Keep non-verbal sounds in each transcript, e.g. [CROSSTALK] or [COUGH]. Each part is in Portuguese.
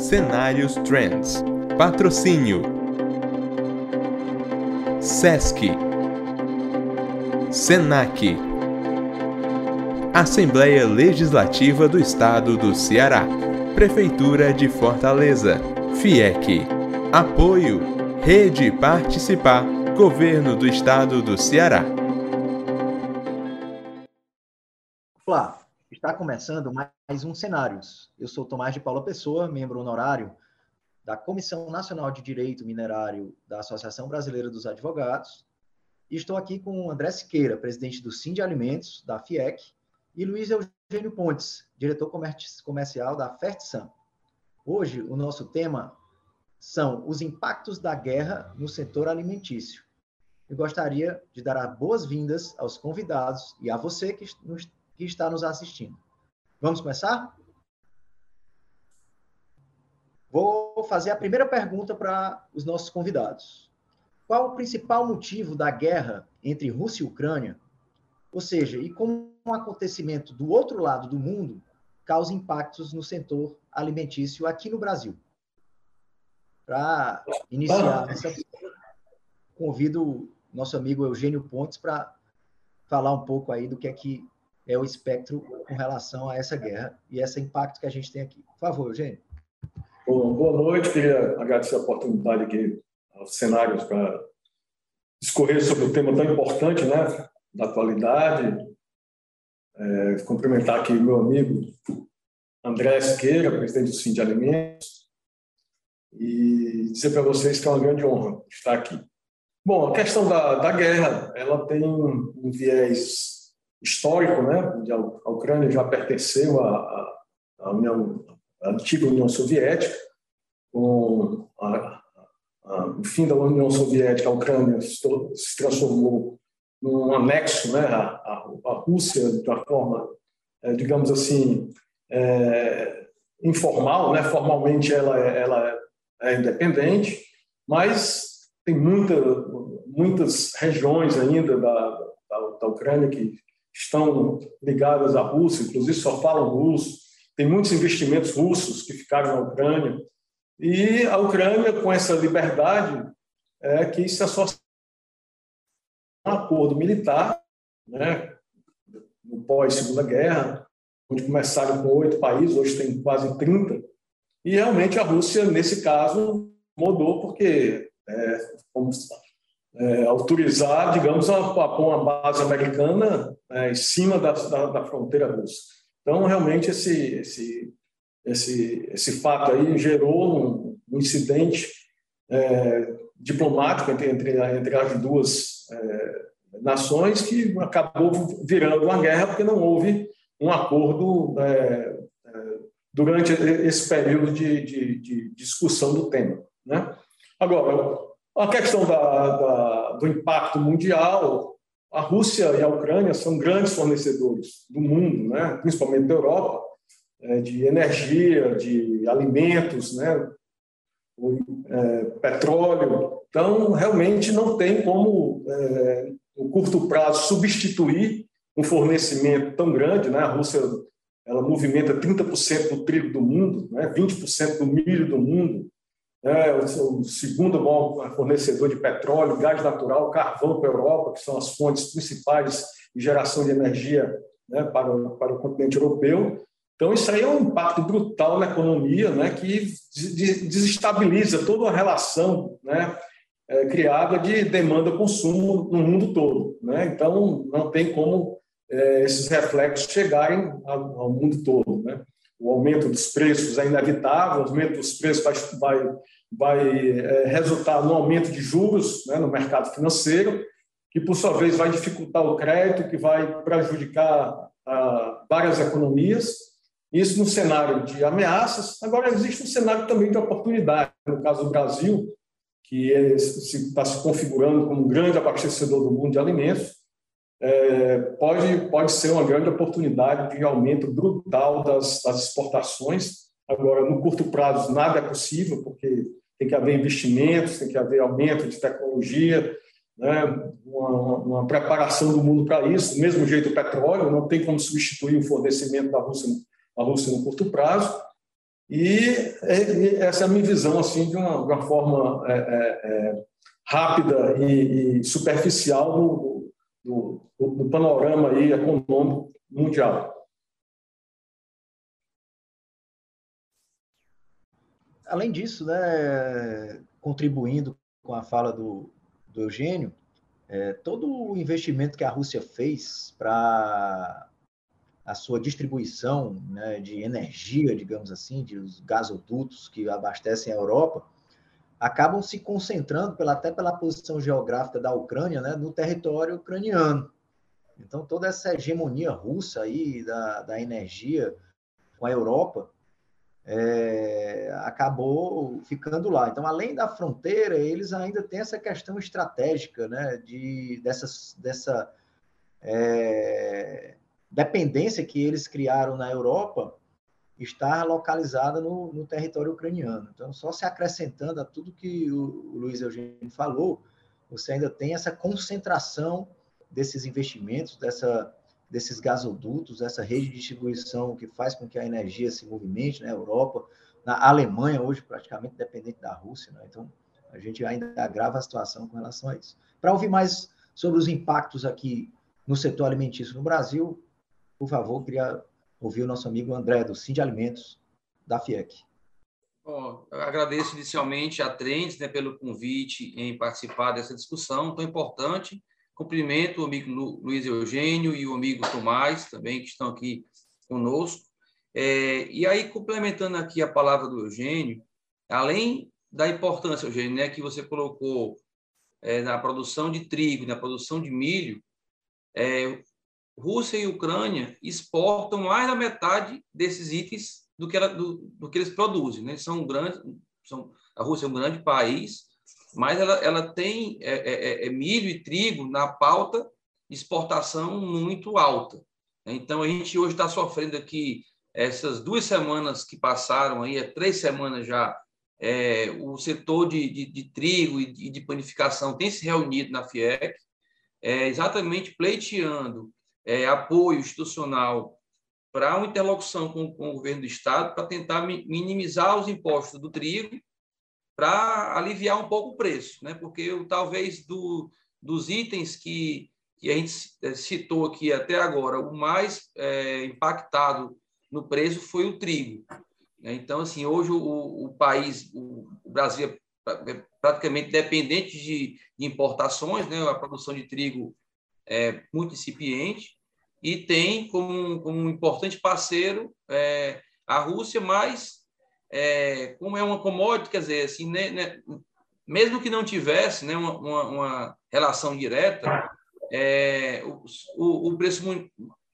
Cenários Trends. Patrocínio. SESC. SENAC. Assembleia Legislativa do Estado do Ceará. Prefeitura de Fortaleza. FIEC. Apoio. Rede Participar. Governo do Estado do Ceará. Olá, está começando mais um Cenários. Eu sou Tomás de Paula Pessoa, membro honorário da Comissão Nacional de Direito Minerário da Associação Brasileira dos Advogados. E estou aqui com o André Siqueira, presidente do Sim de Alimentos, da FIEC, e Luiz Eugênio Pontes, diretor comercial da Fertsan. Hoje, o nosso tema são os impactos da guerra no setor alimentício. Eu gostaria de dar as boas-vindas aos convidados e a você que nos que está nos assistindo. Vamos começar? Vou fazer a primeira pergunta para os nossos convidados. Qual o principal motivo da guerra entre Rússia e Ucrânia? Ou seja, e como um acontecimento do outro lado do mundo causa impactos no setor alimentício aqui no Brasil? Para iniciar essa convido nosso amigo Eugênio Pontes para falar um pouco aí do que é que é o espectro com relação a essa guerra e esse impacto que a gente tem aqui. Por favor, Eugênio. Bom, boa noite, queria agradecer a oportunidade aqui aos cenários para discorrer sobre um tema tão importante, né, da atualidade. É, cumprimentar aqui meu amigo André Siqueira, presidente do Sim de Alimentos, e dizer para vocês que é uma grande honra estar aqui. Bom, a questão da, da guerra, ela tem um viés histórico, né? Onde a Ucrânia já pertenceu à, à União, à antiga União Soviética, com a, a, o fim da União Soviética, a Ucrânia se, se transformou num anexo, né? A, a Rússia de uma forma, é, digamos assim, é, informal, né? Formalmente ela, é, ela é independente, mas tem muita, muitas regiões ainda da, da, da Ucrânia que estão ligadas à Rússia, inclusive só falam russo. Tem muitos investimentos russos que ficaram na Ucrânia. E a Ucrânia, com essa liberdade, é, que se associa a um acordo militar, né, no pós-Segunda Guerra, onde começaram com oito países, hoje tem quase 30. E realmente a Rússia, nesse caso, mudou, porque, é, como é, autorizar, digamos, a, a uma base americana é, em cima da, da, da, fronteira russa. Então, realmente, esse, esse, esse, esse fato aí gerou um, um incidente é, diplomático entre, entre, entre as duas é, nações que acabou virando uma guerra porque não houve um acordo é, é, durante esse período de, de, de discussão do tema. Né? Agora, a questão da, da, do impacto mundial, a Rússia e a Ucrânia são grandes fornecedores do mundo, né? principalmente da Europa, é, de energia, de alimentos, né? É, petróleo. Então, realmente não tem como, é, no curto prazo, substituir um fornecimento tão grande. Né? A Rússia ela movimenta 30% do trigo do mundo, né? 20% do milho do mundo, é o segundo maior fornecedor de petróleo, gás natural, carvão para a Europa, que são as fontes principais de geração de energia né, para, o, para o continente europeu. Então, isso aí é um impacto brutal na economia, né, que desestabiliza toda a relação né, é, criada de demanda-consumo no mundo todo. Né? Então, não tem como é, esses reflexos chegarem ao, ao mundo todo. Né? O aumento dos preços é inevitável, o aumento dos preços vai, vai, vai é, resultar no aumento de juros né, no mercado financeiro, que, por sua vez, vai dificultar o crédito, que vai prejudicar ah, várias economias. Isso no cenário de ameaças. Agora, existe um cenário também de oportunidade. No caso do Brasil, que é, está se configurando como um grande abastecedor do mundo de alimentos, é, pode, pode ser uma grande oportunidade de aumento brutal das, das exportações. Agora, no curto prazo, nada é possível, porque tem que haver investimentos, tem que haver aumento de tecnologia, né? uma, uma preparação do mundo para isso. Do mesmo jeito, o petróleo não tem como substituir o fornecimento da Rússia, da Rússia no curto prazo. E, essa é a minha visão assim de uma, de uma forma é, é, é rápida e, e superficial do, do, do, panorama aí econômico mundial. Além disso, né, contribuindo com a fala do, do Eugênio, é, todo o investimento que a Rússia fez para a sua distribuição né, de energia, digamos assim, de os gasodutos que abastecem a Europa, acabam se concentrando, pela, até pela posição geográfica da Ucrânia, né, no território ucraniano. Então, toda essa hegemonia russa aí da, da energia com a Europa é, acabou ficando lá. Então, além da fronteira, eles ainda têm essa questão estratégica né, de, dessa, dessa é, dependência que eles criaram na Europa estar localizada no, no, território ucraniano. Então, só se acrescentando a tudo que o, o Luiz Eugênio falou, você ainda tem essa concentração desses investimentos, dessa, desses gasodutos, essa rede de distribuição que faz com que a energia se movimente na né? Europa, na Alemanha, hoje praticamente dependente da Rússia. Né? Então, a gente ainda agrava a situação com relação a isso. Para ouvir mais sobre os impactos aqui no setor alimentício no Brasil, por favor, queria ouvir o nosso amigo André, do de Alimentos, da FIEC. Bom, agradeço inicialmente a Trends né, pelo convite em participar dessa discussão tão importante. Cumprimento o amigo Luiz Eugênio e o amigo Tomás, também, que estão aqui conosco. É, e aí, complementando aqui a palavra do Eugênio, além da importância, Eugênio, né, que você colocou é, na produção de trigo, na produção de milho, é, Rússia e Ucrânia exportam mais da metade desses itens do que, ela, do, do que eles produzem. Né? São grandes, são, a Rússia é um grande país, mas ela, ela tem é, é, é, é milho e trigo na pauta de exportação muito alta. Né? Então, a gente hoje está sofrendo aqui, essas duas semanas que passaram, aí, é três semanas já, é, o setor de, de, de trigo e de, de, panificação tem se reunido na FIEC, exatamente pleiteando é, apoio institucional para uma interlocução com, com, o governo do Estado para tentar minimizar os impostos do trigo para aliviar um pouco o preço, né? porque eu, talvez do, dos itens que, que a gente é, citou aqui até agora, o mais é, impactado no preço foi o trigo. Né? Então, assim, hoje o, o país, o, Brasil é praticamente dependente de, de importações, né? a produção de trigo é, muito incipiente, e tem como, como um importante parceiro é, a Rússia, mas é, como é uma commodity, quer dizer, assim, né, né, mesmo que não tivesse né, uma, uma, relação direta, é, o, o, preço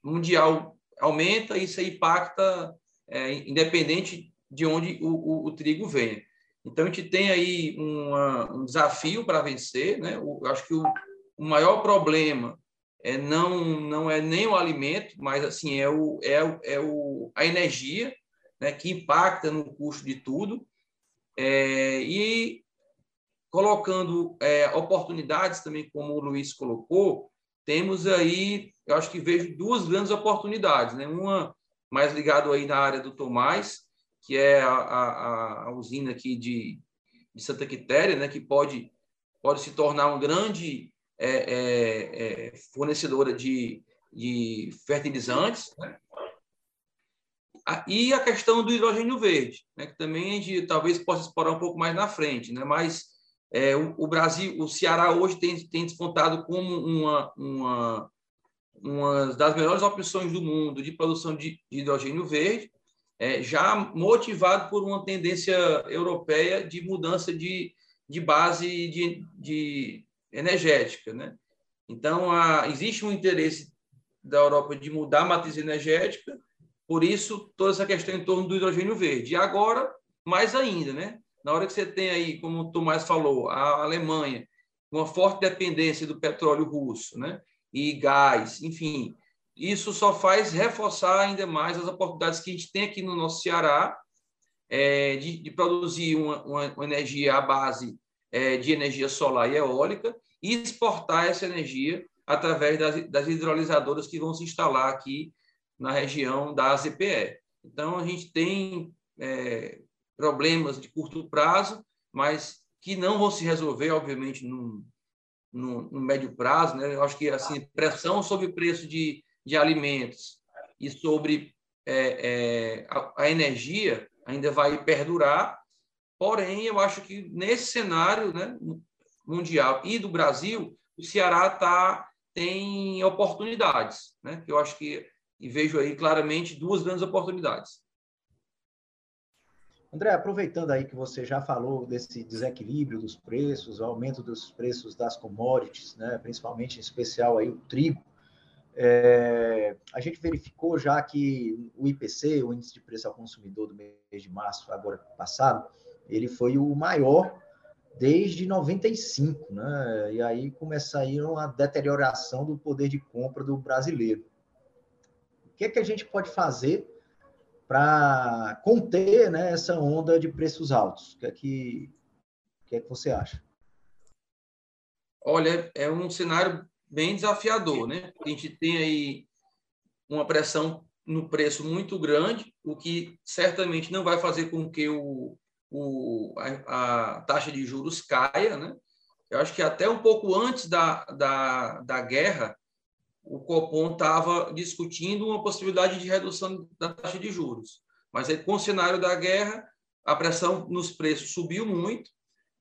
mundial aumenta e isso impacta é, independente de onde o, o, o, trigo venha. Então, a gente tem aí uma, um desafio para vencer. Né? eu acho que o, o maior problema é, não, não é nem o alimento, mas assim é, o, é, é o, a energia né, que impacta no custo de tudo. É, e colocando é, oportunidades também, como o Luiz colocou, temos aí, eu acho que vejo duas grandes oportunidades. Né? Uma mais ligada aí na área do Tomás, que é a, a, a usina aqui de, de Santa Quitéria, né, que pode, pode se tornar um grande é, é, é, fornecedora de, de fertilizantes, né? e a questão do hidrogênio verde, né? que também a gente talvez possa explorar um pouco mais na frente, né? mas é, o, o, Brasil, o Ceará hoje tem, tem despontado como uma, uma, uma das melhores opções do mundo de produção de, de hidrogênio verde, é, já motivado por uma tendência europeia de mudança de, de base de, de, energética. Né? Então, há, existe um interesse da Europa de mudar a matriz energética, por isso, toda essa questão em torno do hidrogênio verde. E agora, mais ainda, né? na hora que você tem aí, como o Tomás falou, a Alemanha, uma forte dependência do petróleo russo né? e gás, enfim, isso só faz reforçar ainda mais as oportunidades que a gente tem aqui no nosso Ceará é, de, de, produzir uma, uma, uma energia à base de energia solar e eólica e exportar essa energia através das, das hidrolisadoras que vão se instalar aqui na região da AZPE. Então, a gente tem é, problemas de curto prazo, mas que não vão se resolver, obviamente, no, no, no médio prazo. Né? Eu acho que assim pressão sobre o preço de, de alimentos e sobre é, é, a, a energia ainda vai perdurar. Porém, eu acho que nesse cenário né, mundial e do Brasil, o Ceará tá, tem oportunidades. Né? Eu acho que e vejo aí claramente duas grandes oportunidades. André, aproveitando aí que você já falou desse desequilíbrio dos preços, o aumento dos preços das commodities, né, principalmente em especial aí o trigo, é, a gente verificou já que o IPC, o Índice de Preço ao Consumidor do mês de março, agora passado, ele foi o maior desde 95, né? E aí começaram a deterioração do poder de compra do brasileiro. O que é que a gente pode fazer para conter né, essa onda de preços altos? O que é que, que, é que você acha? Olha, é um cenário bem desafiador, né? A gente tem aí uma pressão no preço muito grande, o que certamente não vai fazer com que o, o, a, a, taxa de juros caia, né? Eu acho que até um pouco antes da, da, da guerra, o Copom estava discutindo uma possibilidade de redução da taxa de juros. Mas aí, com o cenário da guerra, a pressão nos preços subiu muito,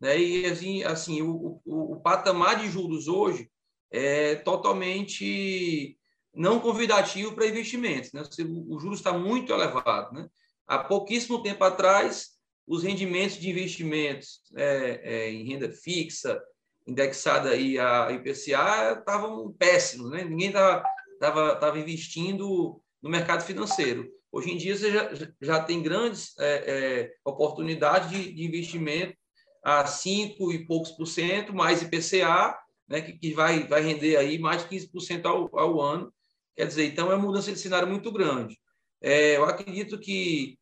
né? e assim, assim o, o, o patamar de juros hoje é totalmente não convidativo para investimentos. Né? O juros está muito elevado. Né? Há pouquíssimo tempo atrás, os rendimentos de investimentos é, é, em renda fixa, indexada aí a IPCA, estavam péssimos. Né? Ninguém estava tava, tava investindo no mercado financeiro. Hoje em dia, você já, já tem grandes é, é oportunidades de, de investimento a 5 e poucos por cento, mais IPCA, né, que, que vai, vai render aí mais de 15% ao, ao ano. Quer dizer, então é uma mudança de cenário muito grande. É, eu acredito que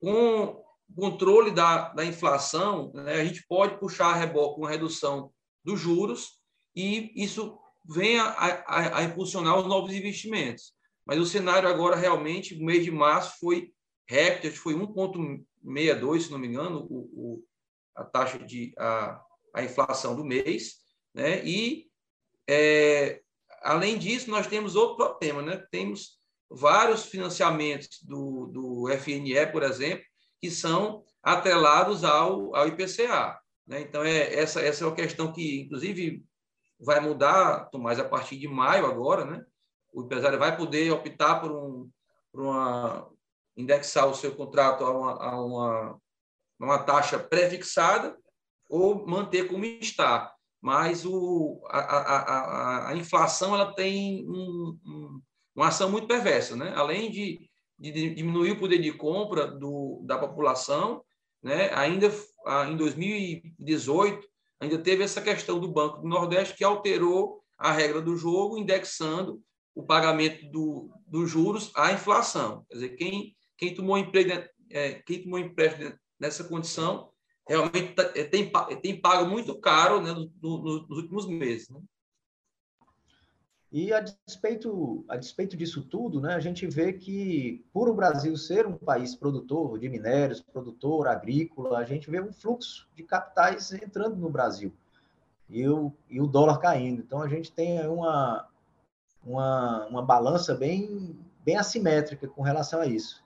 com controle da, da inflação, né, a gente pode puxar a reboque uma redução dos juros e isso vem a, a, a, impulsionar os novos investimentos. Mas o cenário agora, realmente, no mês de março, foi recorde, foi 1,62, se não me engano, o, o, a taxa de a, a inflação do mês. Né? E, é, além disso, nós temos outro problema, né? temos vários financiamentos do, do FNE, por exemplo, que são atrelados ao, ao IPCA. Né? Então, é, essa, essa é uma questão que, inclusive, vai mudar, Tomás, a partir de maio agora, né? O empresário vai poder optar por, um, por uma, indexar o seu contrato a uma, a uma, uma taxa pré-fixada ou manter como está mas o, a, a, a, a inflação ela tem um, um, uma ação muito perversa. Né? Além de, de diminuir o poder de compra do, da população, né? ainda em 2018, ainda teve essa questão do Banco do Nordeste que alterou a regra do jogo, indexando o pagamento do, dos juros à inflação. Quer dizer, quem, quem tomou emprego, é, quem tomou empréstimo nessa condição realmente tá, é, tem, é, tem pago muito caro né, no, no, nos últimos meses. Né? E a despeito, a despeito disso tudo, né, a gente vê que, por o Brasil ser um país produtor de minérios, produtor agrícola, a gente vê um fluxo de capitais entrando no Brasil e o, e o dólar caindo. Então, a gente tem uma, uma, uma balança bem, bem assimétrica com relação a isso.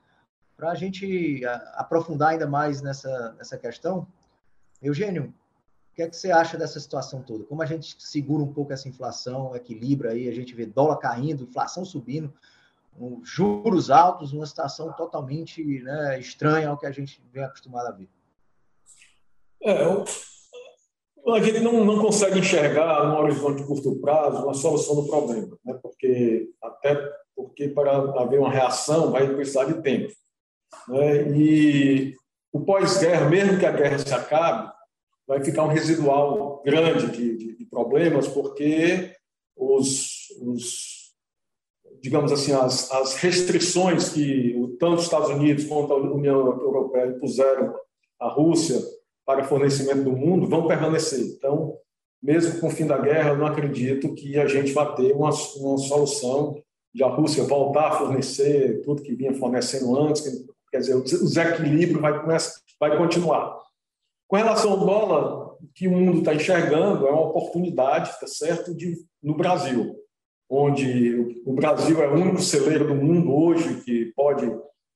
Para a gente aprofundar ainda mais nessa, nessa questão, Eugênio, que é que você acha dessa situação toda? Como a gente segura um pouco essa inflação, equilibra aí, a gente vê dólar caindo, inflação subindo, juros altos, uma situação totalmente né, estranha ao que a gente vem acostumado a ver. É, a gente não, não consegue enxergar no horizonte de curto prazo uma solução do problema, né? porque até porque para haver uma reação vai precisar de tempo. Né? E o pós-guerra, mesmo que a guerra se acabe, vai ficar um residual grande de, de, de problemas, porque os, os, digamos assim, as, as restrições que tanto os Estados Unidos quanto a União Europeia impuseram à Rússia para fornecimento do mundo vão permanecer. Então, mesmo com o fim da guerra, eu não acredito que a gente vá ter uma, uma solução de a Rússia voltar a fornecer tudo que vinha fornecendo antes, quer dizer, o desequilíbrio vai, vai continuar. Com relação ao dólar, o que o mundo está enxergando é uma oportunidade, tá certo, de, no Brasil, onde o Brasil é o único celeiro do mundo hoje que pode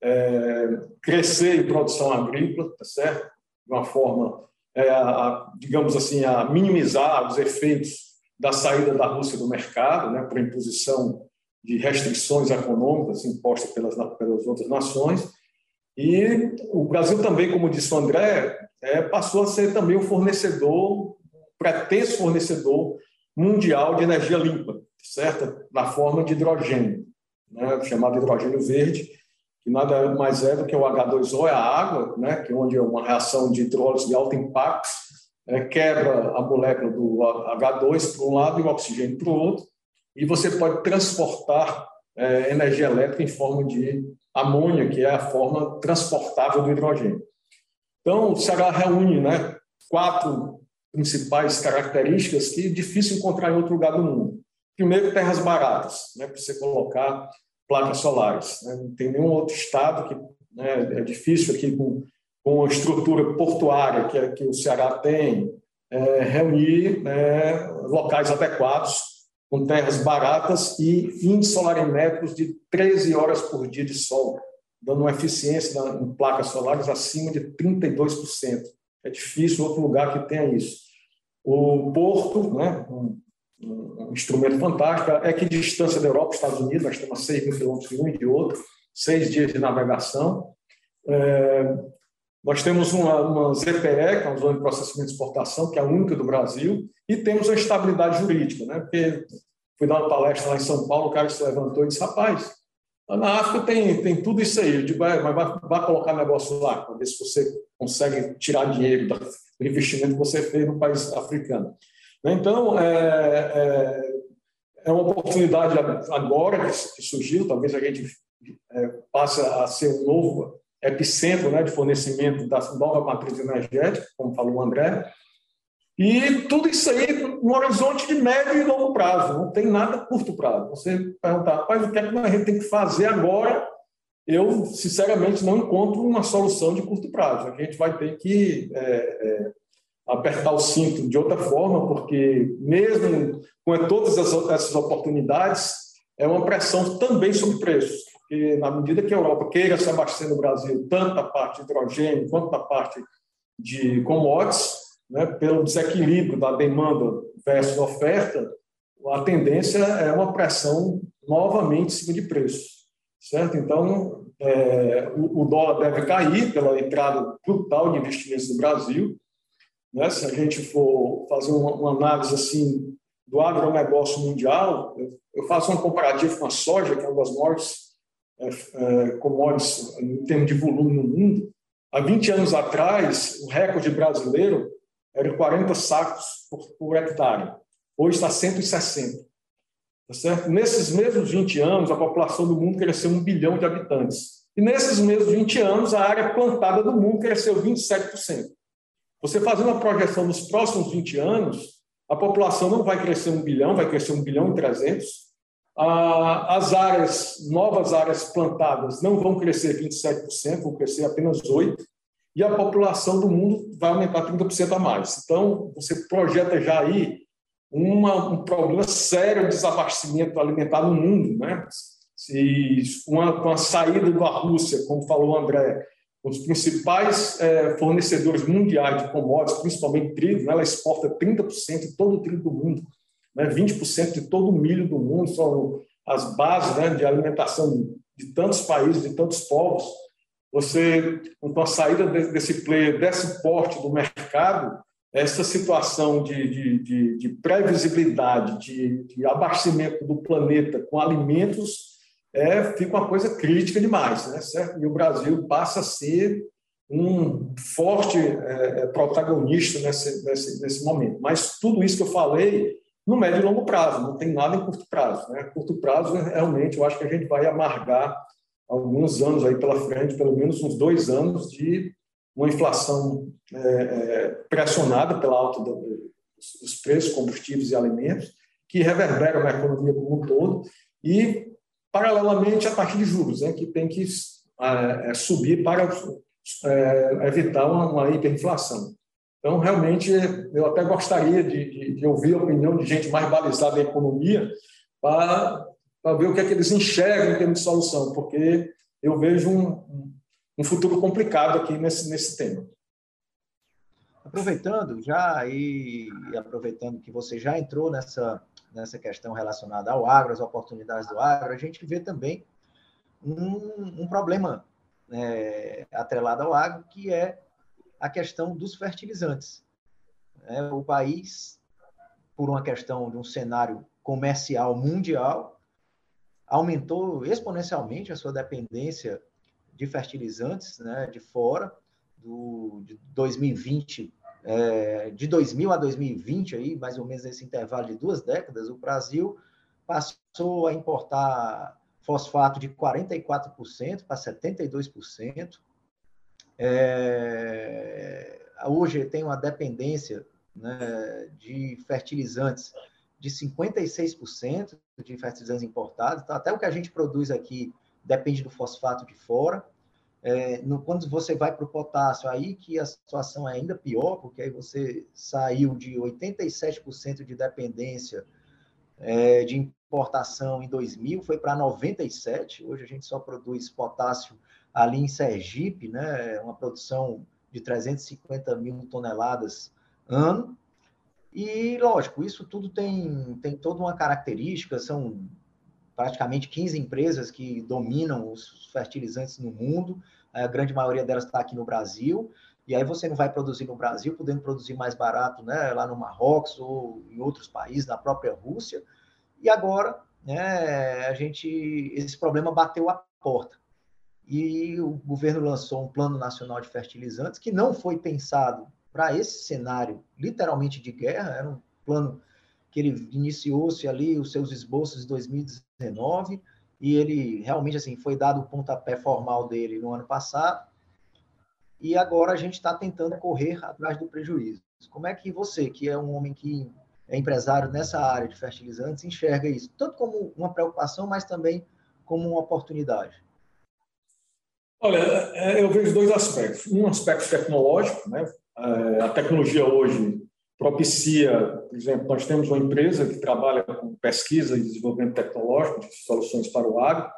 é, crescer em produção agrícola, tá certo, de uma forma, é, a, digamos assim, a minimizar os efeitos da saída da Rússia do mercado, né, por imposição de restrições econômicas impostas pelas, pelas outras nações. E o Brasil também, como disse o André, é, passou a ser também o fornecedor, pretenso fornecedor mundial de energia limpa, certo? Na forma de hidrogênio, né? chamado hidrogênio verde, que nada mais é do que o H2O, é a água, né? que é onde é uma reação de hidrólise de alto impacto é, quebra a molécula do H2 para um lado e o oxigênio para o outro, e você pode transportar é, energia elétrica em forma de amônia, que é a forma transportável do hidrogênio. Então, o Ceará reúne né, quatro principais características que é difícil encontrar em outro lugar do mundo. Primeiro, terras baratas, né, para você colocar placas solares. Né? Não tem nenhum outro estado que né, é difícil aqui com, com a estrutura portuária que, que o Ceará tem, é, reunir né, locais adequados com terras baratas e 20 solarimétricos de 13 horas por dia de sol, dando uma eficiência em placas solares acima de 32%. É difícil outro lugar que tenha isso. O Porto, né, um, um instrumento fantástico, é que distância da Europa, Estados Unidos, nós estamos a 6 mil quilômetros de um e de outro, seis dias de navegação. É, nós temos uma, uma ZPE, que é uma zona de processamento de exportação, que é a única do Brasil, e temos a estabilidade jurídica, né? Porque fui dar uma palestra lá em São Paulo, o cara se levantou e disse: rapaz, na África tem, tem tudo isso aí. Eu digo, mas vai, vai colocar negócio lá, para ver se você consegue tirar dinheiro do investimento que você fez no país africano. Então, é, é, é uma oportunidade agora que surgiu, talvez a gente é, passe a ser um novo epicentro né, de fornecimento da nova matriz energética, como falou o André, e tudo isso aí no horizonte de médio e longo prazo, não tem nada curto prazo. Você perguntar, rapaz, o que é que a gente tem que fazer agora? Eu, sinceramente, não encontro uma solução de curto prazo. A gente vai ter que é, é, apertar o cinto de outra forma, porque mesmo com todas essas oportunidades, é uma pressão também sobre preços porque na medida que a Europa queira se abastecer no Brasil, tanto a parte de hidrogênio quanto a parte de commodities, né, pelo desequilíbrio da demanda versus oferta, a tendência é uma pressão novamente em cima de preços, certo? Então, é, o, o, dólar deve cair pela entrada brutal de investimentos no Brasil. Né? Se a gente for fazer uma, uma análise assim do agronegócio mundial, eu faço um comparativo com a soja, que é uma das maiores commodities em termos de volume no mundo, há 20 anos atrás, o recorde brasileiro era 40 sacos por, por hectare. Hoje está 160. Tá certo? Nesses mesmos 20 anos, a população do mundo cresceu um bilhão de habitantes. E nesses mesmos 20 anos, a área plantada do mundo cresceu 27%. Você fazendo a projeção nos próximos 20 anos, a população não vai crescer um bilhão, vai crescer um bilhão e 300, as áreas, novas áreas plantadas não vão crescer 27%, vão crescer apenas 8%, e a população do mundo vai aumentar 30% a mais. Então, você projeta já aí uma, um problema sério de desabastecimento alimentar no mundo. Né? Se uma, saída da Rússia, como falou o André, os principais é, fornecedores mundiais de commodities, principalmente trigo, né? ela exporta 30% de todo o trigo do mundo né, 20% de todo o milho do mundo são as bases né, de alimentação de tantos países, de tantos povos. Você, com a saída desse player, desse porte do mercado, essa situação de, de, de, de previsibilidade, de, de, abastecimento do planeta com alimentos, é, fica uma coisa crítica demais, né, certo? E o Brasil passa a ser um forte é, é protagonista nesse, nesse, nesse momento. Mas tudo isso que eu falei no médio e longo prazo, não tem nada em curto prazo. Né? Curto prazo, realmente, eu acho que a gente vai amargar alguns anos aí pela frente, pelo menos uns dois anos de uma inflação é, é, pressionada pela alta do, dos preços, combustíveis e alimentos, que reverbera na economia como um todo, e, paralelamente, a taxa de juros, né, que tem que é, subir para é, evitar uma, uma, hiperinflação. Então, realmente, eu até gostaria de, de, de, ouvir a opinião de gente mais balizada em economia para, ver o que é que eles enxergam em termos de solução, porque eu vejo um, um futuro complicado aqui nesse, nesse tema. Aproveitando já e aproveitando que você já entrou nessa, nessa questão relacionada ao agro, as oportunidades do agro, a gente vê também um, um problema é, atrelado ao agro, que é a questão dos fertilizantes. É, o país, por uma questão de um cenário comercial mundial, aumentou exponencialmente a sua dependência de fertilizantes né, de fora, do, de 2020, é, de 2000 a 2020, aí, mais ou menos nesse intervalo de duas décadas, o Brasil passou a importar fosfato de 44% para 72%. É, hoje tem uma dependência né, de fertilizantes de 56% de fertilizantes importados. Então, até o que a gente produz aqui depende do fosfato de fora. É, no, quando você vai para o potássio, aí que a situação é ainda pior, porque aí você saiu de 87% de dependência é, de importação em 2000, foi para 97. Hoje a gente só produz potássio ali em Sergipe, né? Uma produção de 350 mil toneladas ano. E, lógico, isso tudo tem, tem toda uma característica, são praticamente 15 empresas que dominam os fertilizantes no mundo, a grande maioria delas está aqui no Brasil, e aí você não vai produzir no Brasil, podendo produzir mais barato né, lá no Marrocos ou em outros países, na própria Rússia, e agora né, a gente esse problema bateu a porta. E o governo lançou um plano nacional de fertilizantes que não foi pensado para esse cenário literalmente de guerra, era um plano que ele iniciou-se ali os seus esboços em 2019 e ele realmente assim foi dado o pontapé formal dele no ano passado e agora a gente está tentando correr atrás do prejuízo. Como é que você, que é um homem que é empresário nessa área de fertilizantes, enxerga isso tanto como uma preocupação, mas também como uma oportunidade? Olha, é, eu vejo dois aspectos. Um aspecto tecnológico, né? É, a tecnologia hoje propicia, por exemplo, nós temos uma empresa que trabalha com pesquisa e desenvolvimento tecnológico de soluções para o agro,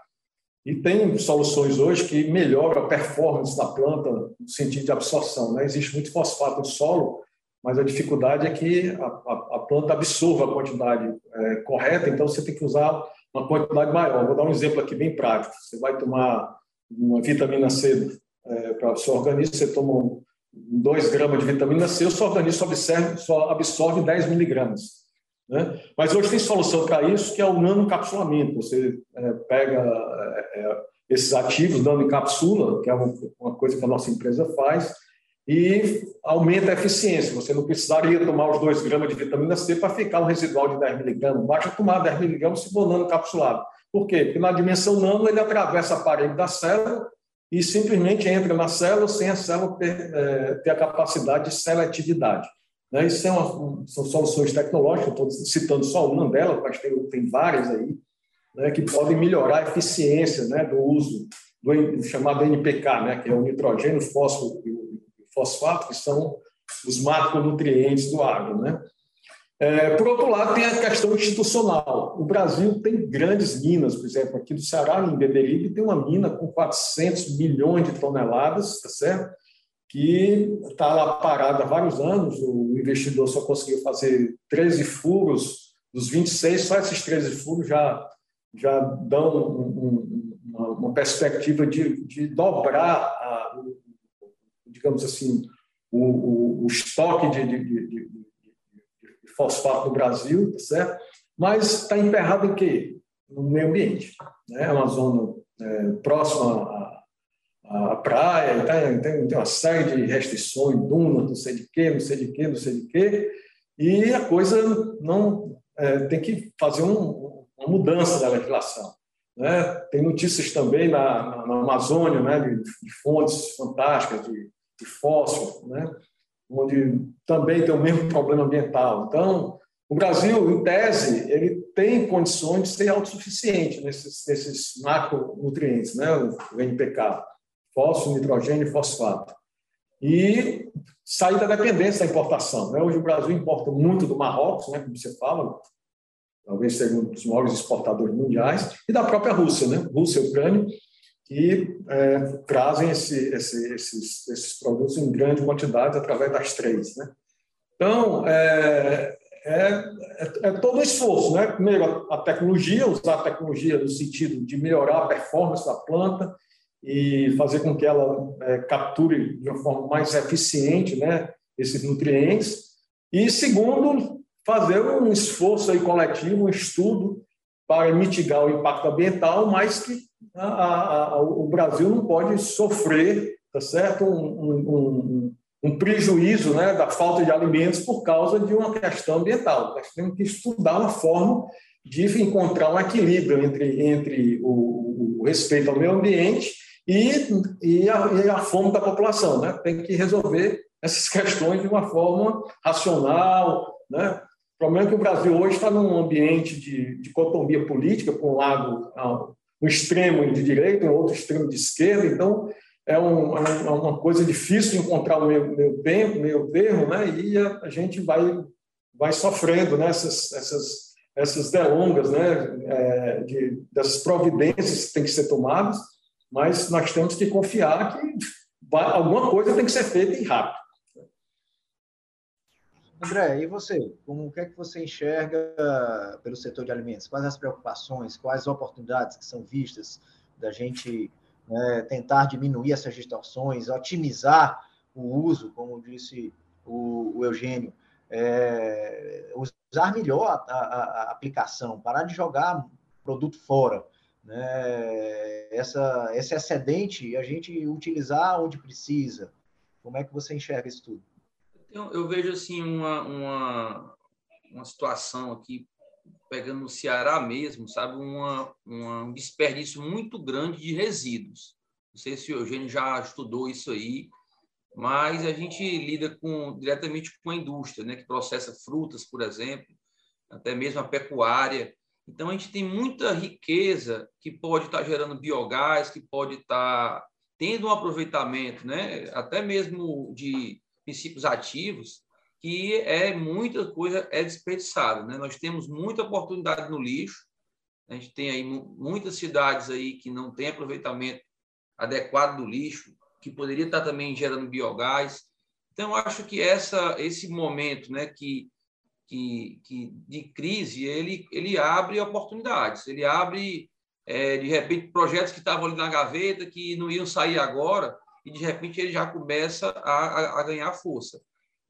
e tem soluções hoje que melhoram a performance da planta no sentido de absorção. Né? Existe muito fosfato no solo, mas a dificuldade é que a, a, a planta absorva a quantidade é, correta, então você tem que usar uma quantidade maior. Vou dar um exemplo aqui bem prático. Você vai tomar uma vitamina C é, para o seu organismo, você toma 2 gramas de vitamina C, o seu organismo absorve, só absorve 10 miligramas. Né? Mas hoje tem solução para isso, que é o nanocapsulamento. Você é, pega é, é esses ativos dando em capsula, que é uma, uma, coisa que a nossa empresa faz, e aumenta a eficiência. Você não precisaria tomar os 2 gramas de vitamina C para ficar um residual de 10 miligramas. Basta tomar 10 miligramas se for nanocapsulado. Por quê? Porque na dimensão nano ele atravessa a parede da célula e simplesmente entra na célula sem a célula ter, é, ter a capacidade de seletividade. Né? Isso é uma, são soluções tecnológicas, estou citando só uma delas, mas tem, tem várias aí, né, que podem melhorar a eficiência né, do uso do chamado NPK, né, que é o nitrogênio, fósforo e o fosfato, que são os macronutrientes do agro. Né? É, por outro lado, tem a questão institucional. O Brasil tem grandes minas, por exemplo, aqui do Ceará, em Beberibe, tem uma mina com 400 milhões de toneladas, tá certo? Que está lá parada há vários anos. O investidor só conseguiu fazer 13 furos, dos 26, só esses 13 furos já, já dão um, um, uma, uma, perspectiva de, de dobrar, a, digamos assim, o, o, o estoque de, de, de, fosfato no Brasil, tá certo? Mas está emperrado em quê? No meio ambiente. Né? É uma zona é, próxima à, à praia, tá? tem, tem uma série de restrições, dunas, não sei de quê, não sei de quê, não sei de quê, e a coisa não é, tem que fazer um, uma mudança da legislação. Né? Tem notícias também na, na, na Amazônia né? de, de, fontes fantásticas de, de fósforo, né? onde também tem o mesmo problema ambiental. Então, o Brasil, em tese, ele tem condições de ser autossuficiente nesses, nesses macronutrientes, né, o NPK. Fósforo, nitrogênio e fosfato. E sair da dependência da importação. Né? Hoje o Brasil importa muito do Marrocos, né, como você fala, talvez seja um dos maiores exportadores mundiais, e da própria Rússia, né? Rússia e Ucrânia, que é, trazem esse, esse, esses, esses produtos em grande quantidade através das três. Né? Então, é, é, é, é todo o esforço. Né? Primeiro, a tecnologia, usar a tecnologia no sentido de melhorar a performance da planta e fazer com que ela é, capture de uma forma mais eficiente né, esses nutrientes. E, segundo, fazer um esforço aí coletivo, um estudo para mitigar o impacto ambiental, mas que a, a, a, o Brasil não pode sofrer, tá certo, um, um, um, prejuízo né, da falta de alimentos por causa de uma questão ambiental. Nós temos que estudar uma forma de encontrar um equilíbrio entre, entre o, o respeito ao meio ambiente e, e, a, e a fome da população. Né? Tem que resolver essas [LAUGHS] questões de uma forma racional, né? O problema é que o Brasil hoje está num ambiente de dicotomia política, por um lado, um extremo de direita, um outro extremo de esquerda, então é, um, é uma coisa difícil encontrar o meu, meu tempo, meu termo, né? e a, a, gente vai, vai sofrendo né? essas, essas, essas delongas né? É, de, dessas providências que têm que ser tomadas, mas nós temos que confiar que vai, alguma coisa tem que ser feita e rápido. André, e você? Como, o que é que você enxerga pelo setor de alimentos? Quais as preocupações, quais oportunidades que são vistas da gente né, tentar diminuir essas distorções, otimizar o uso, como disse o, o Eugênio, é, usar melhor a, a, a, aplicação, parar de jogar produto fora. Né? Essa, esse excedente a gente utilizar onde precisa. Como é que você enxerga isso tudo? Eu, eu vejo assim uma, uma, uma situação aqui, pegando no Ceará mesmo, sabe, uma, uma, um desperdício muito grande de resíduos. Não sei se o Eugênio já estudou isso aí, mas a gente lida com, diretamente com a indústria, né, que processa frutas, por exemplo, até mesmo a pecuária. Então, a gente tem muita riqueza que pode estar gerando biogás, que pode estar tendo um aproveitamento, né, até mesmo de princípios ativos, que é muita coisa é desperdiçada. Né? Nós temos muita oportunidade no lixo, a gente tem aí muitas cidades aí que não tem aproveitamento adequado do lixo, que poderia estar também gerando biogás. Então, acho que essa, esse momento né, que, que, que de crise, ele, ele abre oportunidades, ele abre, é, de repente, projetos que estavam ali na gaveta, que não iam sair agora, e de repente ele já começa a, a, a ganhar força.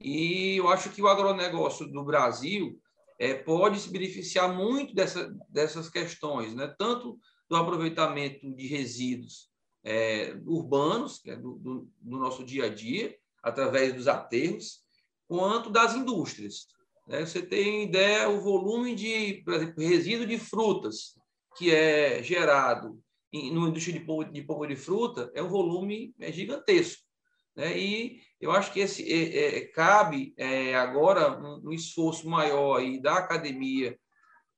E eu acho que o agronegócio do Brasil é, pode se beneficiar muito dessa, dessas questões, né? tanto do aproveitamento de resíduos é, urbanos, é do, do, do, nosso dia a dia, através dos aterros, quanto das indústrias. Né? Você tem ideia o volume de, por exemplo, resíduo de frutas que é gerado no indústria de polpa de, polpa de fruta é um volume é gigantesco. Né? E eu acho que esse é, é, cabe é, agora um, um, esforço maior aí da academia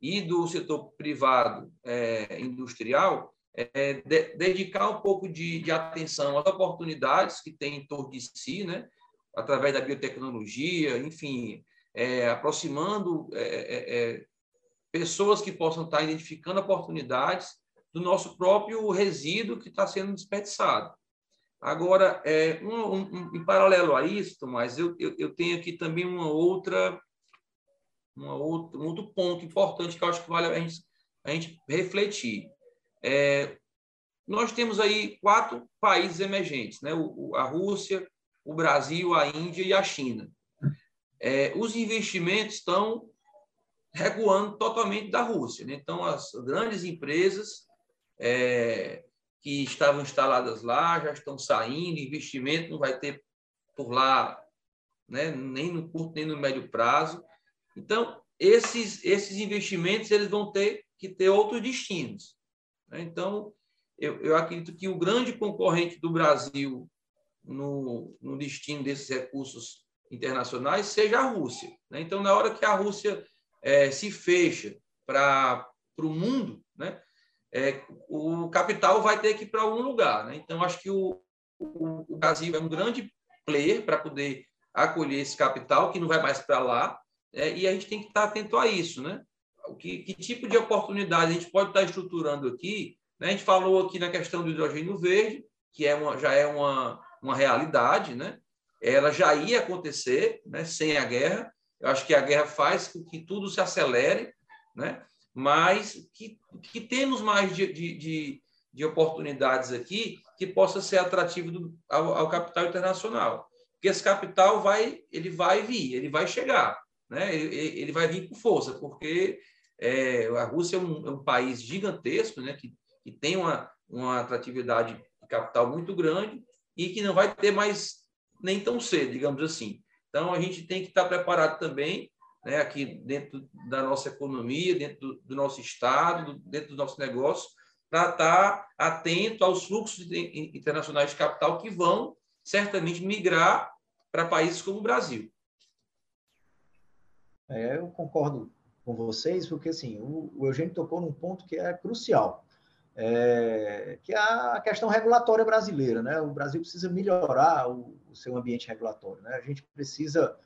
e do setor privado é, industrial é, de, dedicar um pouco de, de, atenção às oportunidades que tem em torno de si, né? através da biotecnologia, enfim, é, aproximando pessoas que possam estar identificando oportunidades do nosso próprio resíduo que está sendo desperdiçado. Agora, é, um, um, em paralelo a isso, Tomás, eu, eu, eu, tenho aqui também uma outra, uma outra, um outro ponto importante que eu acho que vale a gente, a gente refletir. É, nós temos aí quatro países emergentes, né? O, a Rússia, o Brasil, a Índia e a China. É, os investimentos estão recuando totalmente da Rússia. Né? Então, as grandes empresas é, que estavam instaladas lá já estão saindo, investimento não vai ter por lá, né, nem no curto nem no médio prazo. Então, esses, esses investimentos eles vão ter que ter outros destinos. Né? Então, eu, eu acredito que o grande concorrente do Brasil no, no destino desses recursos internacionais seja a Rússia. Né? Então, na hora que a Rússia é, se fecha para o mundo, né? é, o capital vai ter que ir para algum lugar. Né? Então, acho que o, o, o Brasil é um grande player para poder acolher esse capital que não vai mais para lá, é, e a gente tem que estar atento a isso, né? Que, que tipo de oportunidade a gente pode estar estruturando aqui? Né? A gente falou aqui na questão do hidrogênio verde, que é uma, já é uma, uma realidade, né? Ela já ia acontecer, né? Sem a guerra. Eu acho que a guerra faz com que tudo se acelere, né? Mas que, que temos mais de, de, de, de oportunidades aqui que possa ser atrativo do, ao, ao capital internacional porque esse capital vai, ele vai vir, ele vai chegar, né? ele, ele vai vir com força, porque é, a Rússia é um, é um, país gigantesco, né? que, que tem uma, uma atratividade de capital muito grande e que não vai ter mais nem tão cedo, digamos assim. Então, a gente tem que estar preparado também, né, aqui dentro da nossa economia, dentro do, do nosso Estado, dentro do nosso negócio, para estar atento aos fluxos internacionais de capital que vão certamente migrar para países como o Brasil. É, eu concordo com vocês, porque assim, o, o Eugênio tocou num ponto que é crucial, é, que é a questão regulatória brasileira. Né? O Brasil precisa melhorar o, o seu ambiente regulatório. Né? A gente precisa,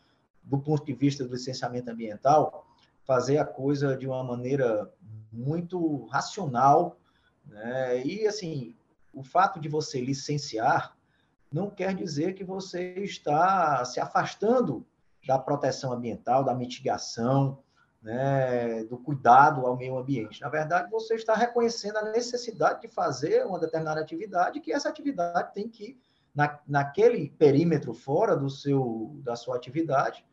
do ponto de vista do licenciamento ambiental, fazer a coisa de uma maneira muito racional. Né? E, assim, o fato de você licenciar não quer dizer que você está se afastando da proteção ambiental, da mitigação, né, do cuidado ao meio ambiente. Na verdade, você está reconhecendo a necessidade de fazer uma determinada atividade, que essa atividade tem que, na, naquele perímetro fora do seu, da sua atividade,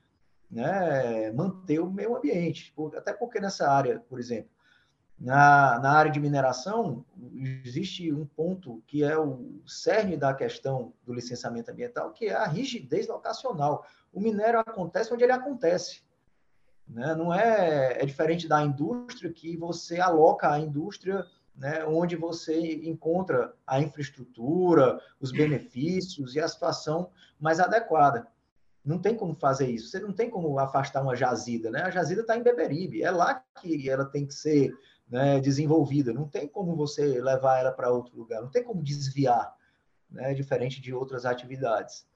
né, manter o meio ambiente. Até porque nessa área, por exemplo, na, na área de mineração, existe um ponto que é o cerne da questão do licenciamento ambiental, que é a rigidez locacional. O minério acontece onde ele acontece. Né? Não é, é diferente da indústria, que você aloca a indústria né, onde você encontra a infraestrutura, os benefícios e a situação mais adequada. Não tem como fazer isso. Você não tem como afastar uma jazida, né? A jazida está em Beberibe. É lá que ela tem que ser né, desenvolvida. Não tem como você levar ela para outro lugar, não tem como desviar, né, diferente de outras atividades.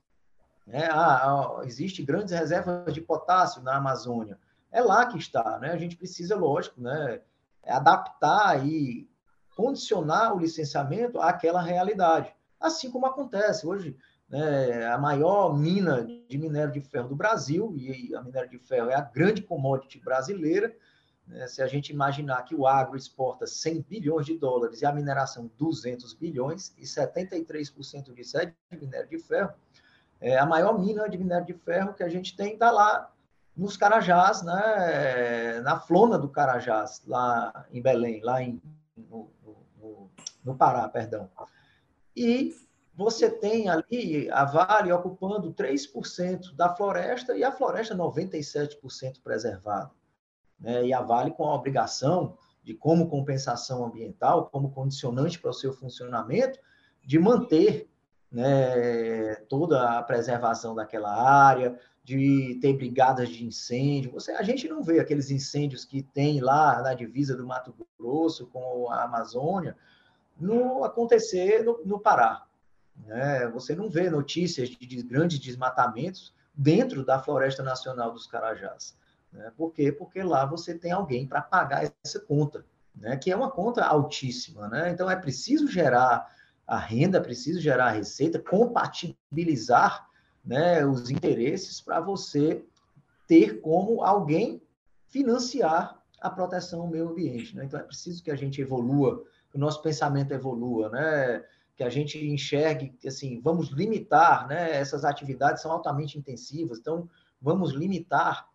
É, ah, ah, existe grandes reservas de potássio na Amazônia. É lá que está, né? A gente precisa, lógico, né, adaptar e condicionar o licenciamento àquela realidade. Assim como acontece hoje, né, a maior mina de minério de ferro do Brasil, e a minério de ferro é a grande commodity brasileira, né? Se a gente imaginar que o agro exporta 100 bilhões de dólares e a mineração 200 bilhões, e 73% disso é de minério de ferro, é, a maior mina de minério de ferro que a gente tem está lá nos Carajás, né, na flona do Carajás, lá em Belém, lá em, no, no, no Pará, perdão. E você tem ali a Vale ocupando 3% da floresta e a floresta 97% preservada né, e a Vale com a obrigação de, como compensação ambiental, como condicionante para o seu funcionamento, de manter né, toda a preservação daquela área, de ter brigadas de incêndio. Você, a gente não vê aqueles incêndios que tem lá na divisa do Mato Grosso com a Amazônia no acontecer no, no Pará. Né? Você não vê notícias de, de grandes desmatamentos dentro da Floresta Nacional dos Carajás. Né? Por quê? Porque lá você tem alguém para pagar essa conta, né? que é uma conta altíssima. Né? Então, é preciso gerar a renda, é preciso gerar a receita, compatibilizar né, os interesses para você ter como alguém financiar a proteção ao meio ambiente. Né? Então, é preciso que a gente evolua, que o nosso pensamento evolua, né? que a gente enxergue que, assim, vamos limitar, né? essas atividades são altamente intensivas, então, vamos limitar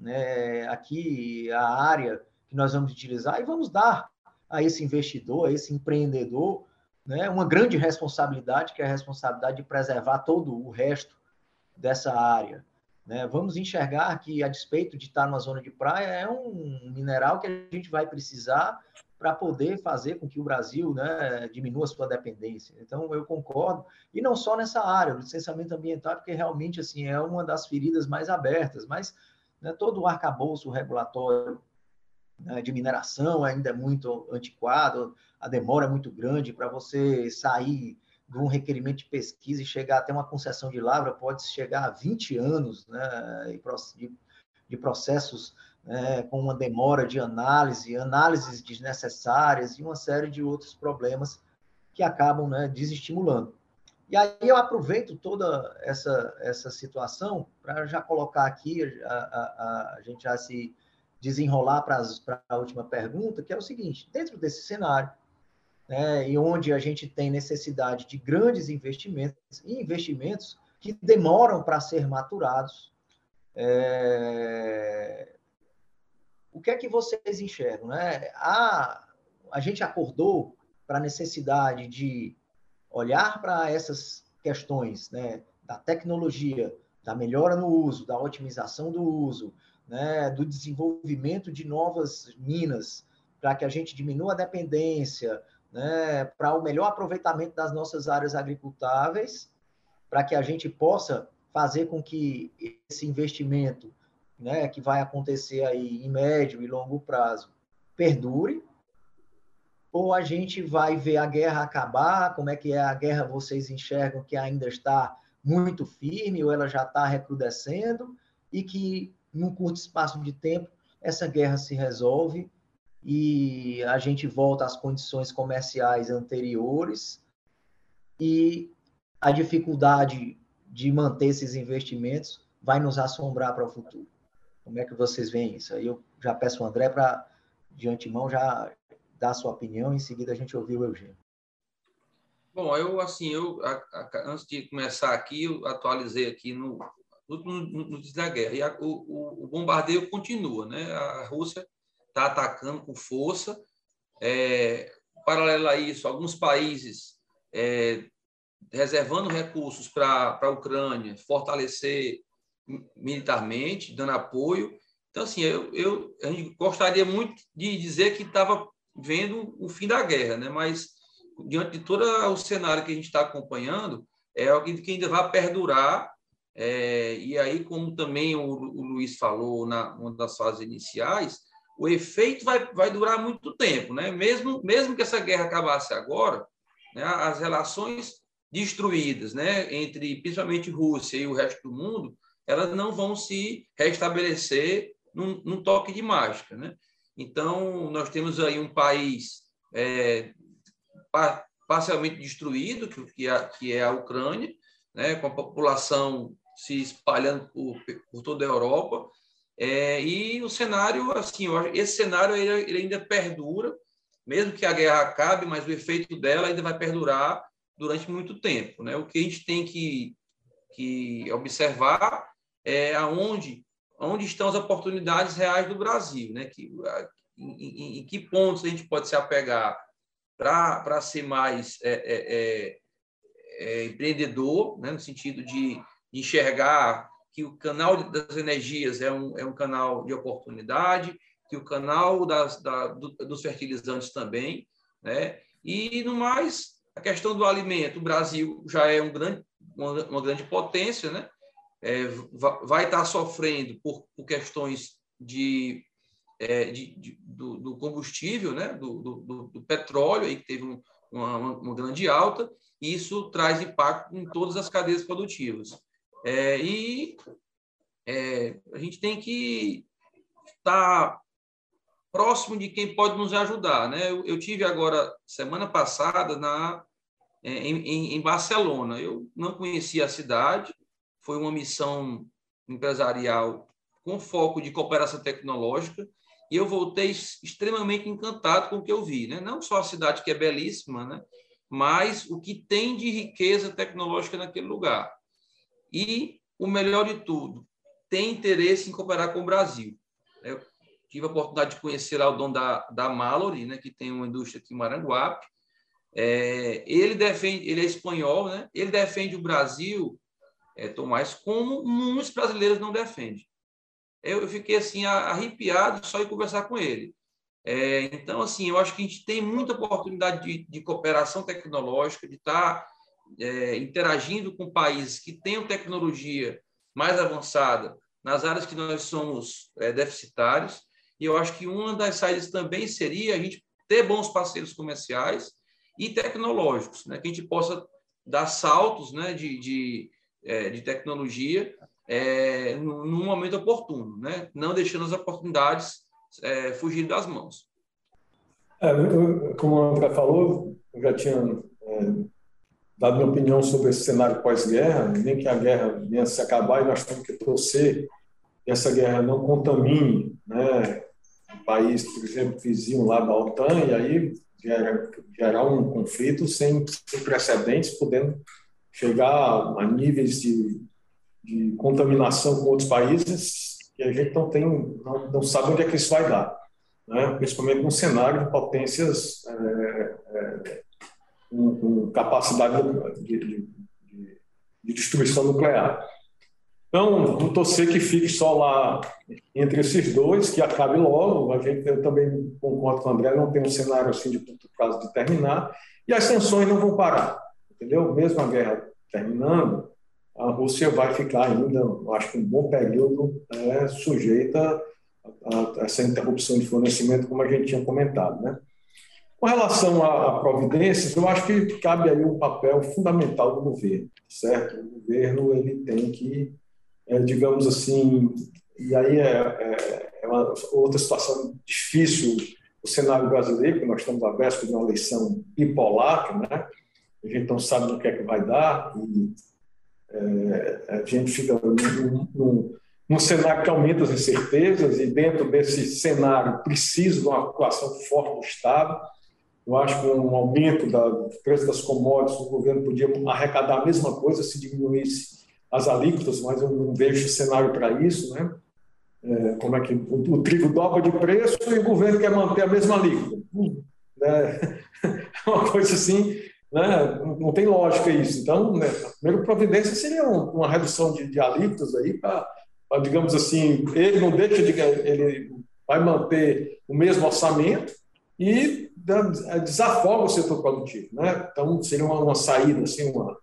né, aqui a área que nós vamos utilizar e vamos dar a esse investidor, a esse empreendedor, né, uma grande responsabilidade, que é a responsabilidade de preservar todo o resto dessa área. Né? Vamos enxergar que, a despeito de estar numa zona de praia, é um mineral que a gente vai precisar para poder fazer com que o Brasil né, diminua sua dependência. Então, eu concordo, e não só nessa área, o licenciamento ambiental, porque realmente assim é uma das feridas mais abertas, mas né? Todo o arcabouço regulatório né, de mineração ainda é muito antiquado, a demora é muito grande para você sair de um requerimento de pesquisa e chegar até uma concessão de lavra pode chegar a 20 anos né, de, de processos né, com uma demora de análise, análises desnecessárias e uma série de outros problemas que acabam né, desestimulando. E aí eu aproveito toda essa, essa situação para já colocar aqui, a, a, a, gente já se desenrolar para a última pergunta, que é o seguinte: dentro desse cenário, né, e onde a gente tem necessidade de grandes investimentos, e investimentos que demoram para ser maturados, é... o que é que vocês enxergam? Né? A, a gente acordou para a necessidade de olhar para essas questões né, da tecnologia, da melhora no uso, da otimização do uso, né, do desenvolvimento de novas minas, para que a gente diminua a dependência, né, para o melhor aproveitamento das nossas áreas agricultáveis, para que a gente possa fazer com que esse investimento, né, que vai acontecer aí em médio e longo prazo, perdure, ou a gente vai ver a guerra acabar, como é que é a guerra, vocês enxergam que ainda está muito firme, ou ela já está recrudescendo, e que num curto espaço de tempo, essa guerra se resolve e a gente volta às condições comerciais anteriores e a dificuldade de manter esses investimentos vai nos assombrar para o futuro. Como é que vocês veem isso? Aí eu já peço o André para, de antemão, já dar a sua opinião, em seguida a gente ouvir o Eugênio. Bom, eu, assim, eu, a, a, antes de começar aqui, eu atualizei aqui no, notícias da guerra. E a, o, o, bombardeio continua, né? A Rússia está atacando com força. É, paralelo a isso, alguns países é, reservando recursos para a Ucrânia, fortalecer militarmente, dando apoio. Então, assim, eu, eu a gente gostaria muito de dizer que estava vendo o fim da guerra, né? mas diante de todo o cenário que a gente está acompanhando, é algo que ainda vai perdurar é, e aí, como também o, o Luiz falou na uma das fases iniciais, o efeito vai, vai durar muito tempo, né? Mesmo, mesmo que essa guerra acabasse agora, né, as relações destruídas, né, entre principalmente Rússia e o resto do mundo, elas não vão se restabelecer num, num toque de mágica, né? Então, nós temos aí um país é, parcialmente destruído, que, é, que é a Ucrânia, né, com a população se espalhando por, por toda a Europa. É, e o cenário, assim, esse cenário ele, ele ainda perdura, mesmo que a guerra acabe, mas o efeito dela ainda vai perdurar durante muito tempo. Né? O que a gente tem que, que observar é aonde, onde estão as oportunidades reais do Brasil, né? que, em, em, que pontos a gente pode se apegar para ser mais é, é, é, é, empreendedor, né? no sentido de enxergar que o canal das energias é um, é um canal de oportunidade, que o canal das, da, do, dos fertilizantes também, né? E, no mais, a questão do alimento. O Brasil já é um grande, uma, uma grande potência, né? É, vai estar sofrendo por, por questões de, é, de, de do, do, combustível, né? do, do, do petróleo, aí que teve um, uma, uma grande alta, e isso traz impacto em todas as cadeias produtivas. É, e é, a gente tem que estar próximo de quem pode nos ajudar. Né? Eu, eu tive agora, semana passada, na, é, em, em, Barcelona. Eu não conhecia a cidade, foi uma missão empresarial com foco de cooperação tecnológica, e eu voltei extremamente encantado com o que eu vi. Né? Não só a cidade, que é belíssima, né? mas o que tem de riqueza tecnológica naquele lugar. E, o melhor de tudo, tem interesse em cooperar com o Brasil. Eu tive a oportunidade de conhecer lá o dono da, da Mallory, né, que tem uma indústria aqui em Maranguape. É, ele defende, ele é espanhol, né? Ele defende o Brasil, é, Tomás, como muitos brasileiros não defendem. Eu, eu fiquei assim arrepiado só em conversar com ele. É, então, assim, eu acho que a gente tem muita oportunidade de, de cooperação tecnológica, de estar é, interagindo com países que tenham tecnologia mais avançada nas áreas que nós somos é, deficitários. E eu acho que uma das saídas também seria a gente ter bons parceiros comerciais e tecnológicos, né? que a gente possa dar saltos né, de, de, é, de tecnologia é, num momento oportuno, né? não deixando as oportunidades é, fugir das mãos. É, como o André falou, eu já tinha é, dado minha opinião sobre esse cenário pós-guerra, nem que a guerra venha se acabar e nós temos que torcer que essa guerra não contamine né, um país, por exemplo, vizinho lá da OTAN, e aí gerar, gerar um conflito sem, sem precedentes, podendo chegar a níveis de, de contaminação com outros países que a gente não tem, não, não sabe onde é que isso vai dar né? principalmente num cenário de potências é, é, com, com, capacidade de, de, de, destruição nuclear. Então, vou torcer que fique só lá entre esses dois, que acabe logo. A gente, eu também concordo com o André, não tem um cenário assim de curto prazo de terminar, e as sanções não vão parar, entendeu? Mesmo a guerra terminando, a Rússia vai ficar ainda, acho que um bom período é, sujeita a, essa interrupção de fornecimento, como a gente tinha comentado. Né? Com relação a, providências, eu acho que cabe aí um papel fundamental do governo, certo? O governo ele tem que, é, digamos assim, e aí é, é, é, uma outra situação difícil o cenário brasileiro, que nós estamos à véspera de uma eleição bipolar, né? a gente não sabe no que é que vai dar, e é, a gente fica num, num, num cenário que aumenta as incertezas, e dentro desse cenário precisa de uma atuação forte do Estado. Eu acho que um aumento do preço das commodities, o governo podia arrecadar a mesma coisa se diminuísse as alíquotas, mas eu não vejo cenário para isso. Né? É, como é que o, o, trigo dobra de preço e o governo quer manter a mesma alíquota? Hum, né? [LAUGHS] uma coisa assim, né? não tem lógica isso. Então, né, a primeira providência seria uma redução de, de alíquotas aí para digamos assim, ele não deixa de ele vai manter o mesmo orçamento e desafoga o setor produtivo, né? Então seria uma, uma saída, assim, uma,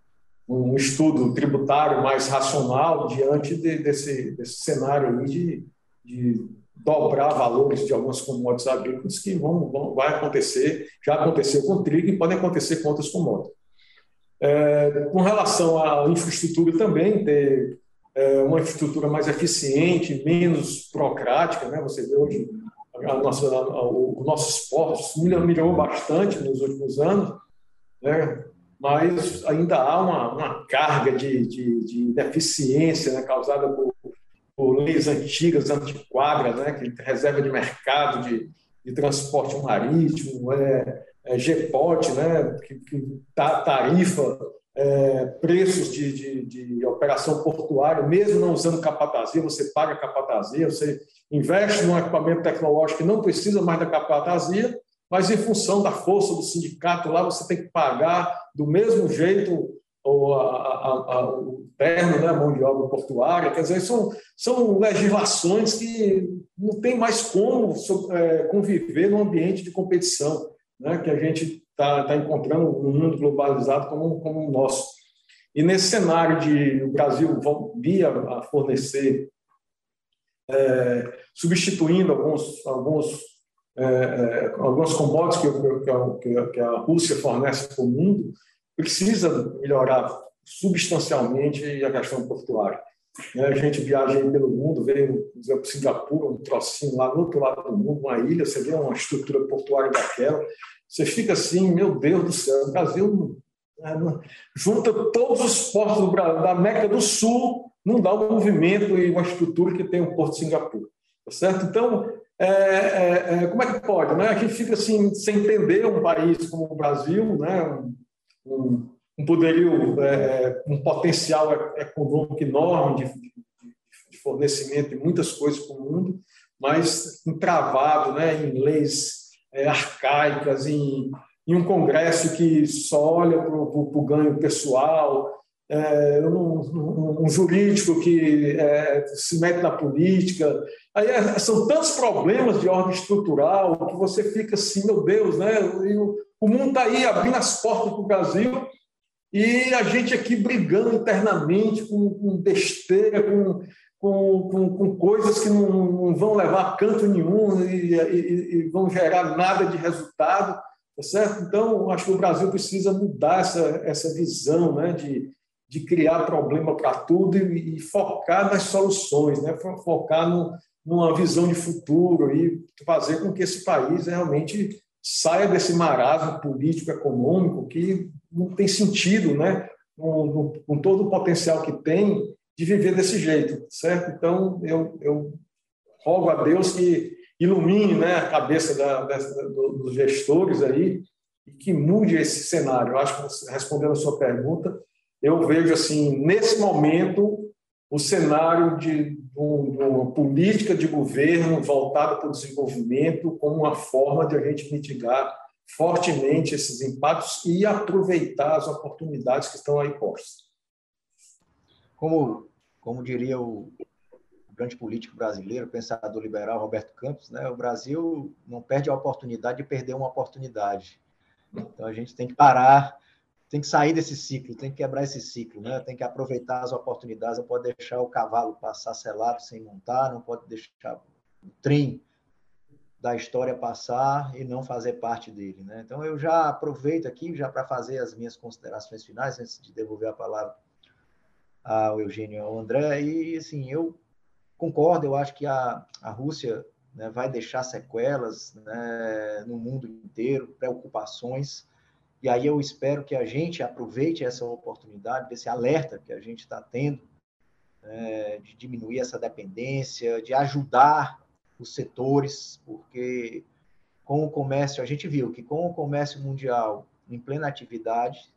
um estudo tributário mais racional diante de, desse, desse cenário aí de, de dobrar valores de algumas commodities agrícolas que vão, vão, vai acontecer, já aconteceu com trigo e pode acontecer com outras commodities. É, com relação à infraestrutura também, ter é, uma infraestrutura mais eficiente, menos burocrática. Né? Você vê hoje a nossa, a, o, o nosso esporte melhorou bastante nos últimos anos, né? mas ainda há uma, uma carga de, de, de ineficiência né? causada por, por leis antigas, antiquadas, né? que reserva de mercado de, de transporte marítimo, é, é GPOT, né? que, que tarifa é, preços de, de, de, operação portuária, mesmo não usando capatazia, você paga capatazia, você investe num equipamento tecnológico que não precisa mais da capatazia, mas em função da força do sindicato lá, você tem que pagar do mesmo jeito o, a, a, a, o terno, né, mão de obra portuária. Quer dizer, são, são legislações que não tem mais como é, conviver num ambiente de competição, né, que a gente está tá encontrando um mundo globalizado como, como o nosso. E nesse cenário de o Brasil via a fornecer, é, substituindo alguns, alguns, é, é, algumas commodities que, que, que, a Rússia fornece para o mundo, precisa melhorar substancialmente a questão portuária. A gente viaja pelo mundo, vê, por exemplo, Singapura, um trocinho lá no outro lado do mundo, uma ilha, você vê uma estrutura portuária daquela, você fica assim, meu Deus do céu, o Brasil né, junta todos os portos da América do Sul, não dá um movimento e uma estrutura que tem o Porto de Singapura. Tá certo? Então, é, é, é, como é que pode? Né? A gente fica assim, sem entender um país como o Brasil, né? um, um poderio, é, é, um potencial econômico enorme de, de, de fornecimento de muitas coisas para o mundo, mas entravado né, em leis é, arcaicas, em, em, um Congresso que só olha para o ganho pessoal, é, um, um, jurídico que é, se mete na política. Aí é, são tantos problemas de ordem estrutural que você fica assim, meu Deus, né? O, o mundo está aí abrindo as portas para o Brasil e a gente aqui brigando internamente com, com besteira, com, com, com, com coisas que não, não, vão levar a canto nenhum e, e, e, vão gerar nada de resultado. Tá certo? Então, acho que o Brasil precisa mudar essa, essa visão né, de, de criar problema para tudo e, e, focar nas soluções, né? focar no, numa visão de futuro e fazer com que esse país realmente saia desse marasmo político econômico que não tem sentido, né? com, com todo o potencial que tem de viver desse jeito, certo? Então, eu, eu rogo a Deus que ilumine né, a cabeça da, dessa, dos gestores aí e que mude esse cenário. Eu acho que, respondendo a sua pergunta, eu vejo, assim, nesse momento, o cenário de, uma política de governo voltada para o desenvolvimento como uma forma de a gente mitigar fortemente esses impactos e aproveitar as oportunidades que estão aí postas. Como, como diria o grande político brasileiro, pensador liberal Roberto Campos, né, o Brasil não perde a oportunidade de perder uma oportunidade. Então a gente tem que parar, tem que sair desse ciclo, tem que quebrar esse ciclo, né? tem que aproveitar as oportunidades, não pode deixar o cavalo passar selado sem montar, não pode deixar o trem da história passar e não fazer parte dele. Né? Então, eu já aproveito aqui já para fazer as minhas considerações finais, antes de devolver a palavra ao Eugênio e ao André. E, assim, eu concordo, eu acho que a, a Rússia né, vai deixar sequelas né, no mundo inteiro, preocupações. E aí eu espero que a gente aproveite essa oportunidade, desse alerta que a gente está tendo, é, de diminuir essa dependência, de ajudar os setores, porque com o comércio, a gente viu que com o comércio mundial em plena atividade,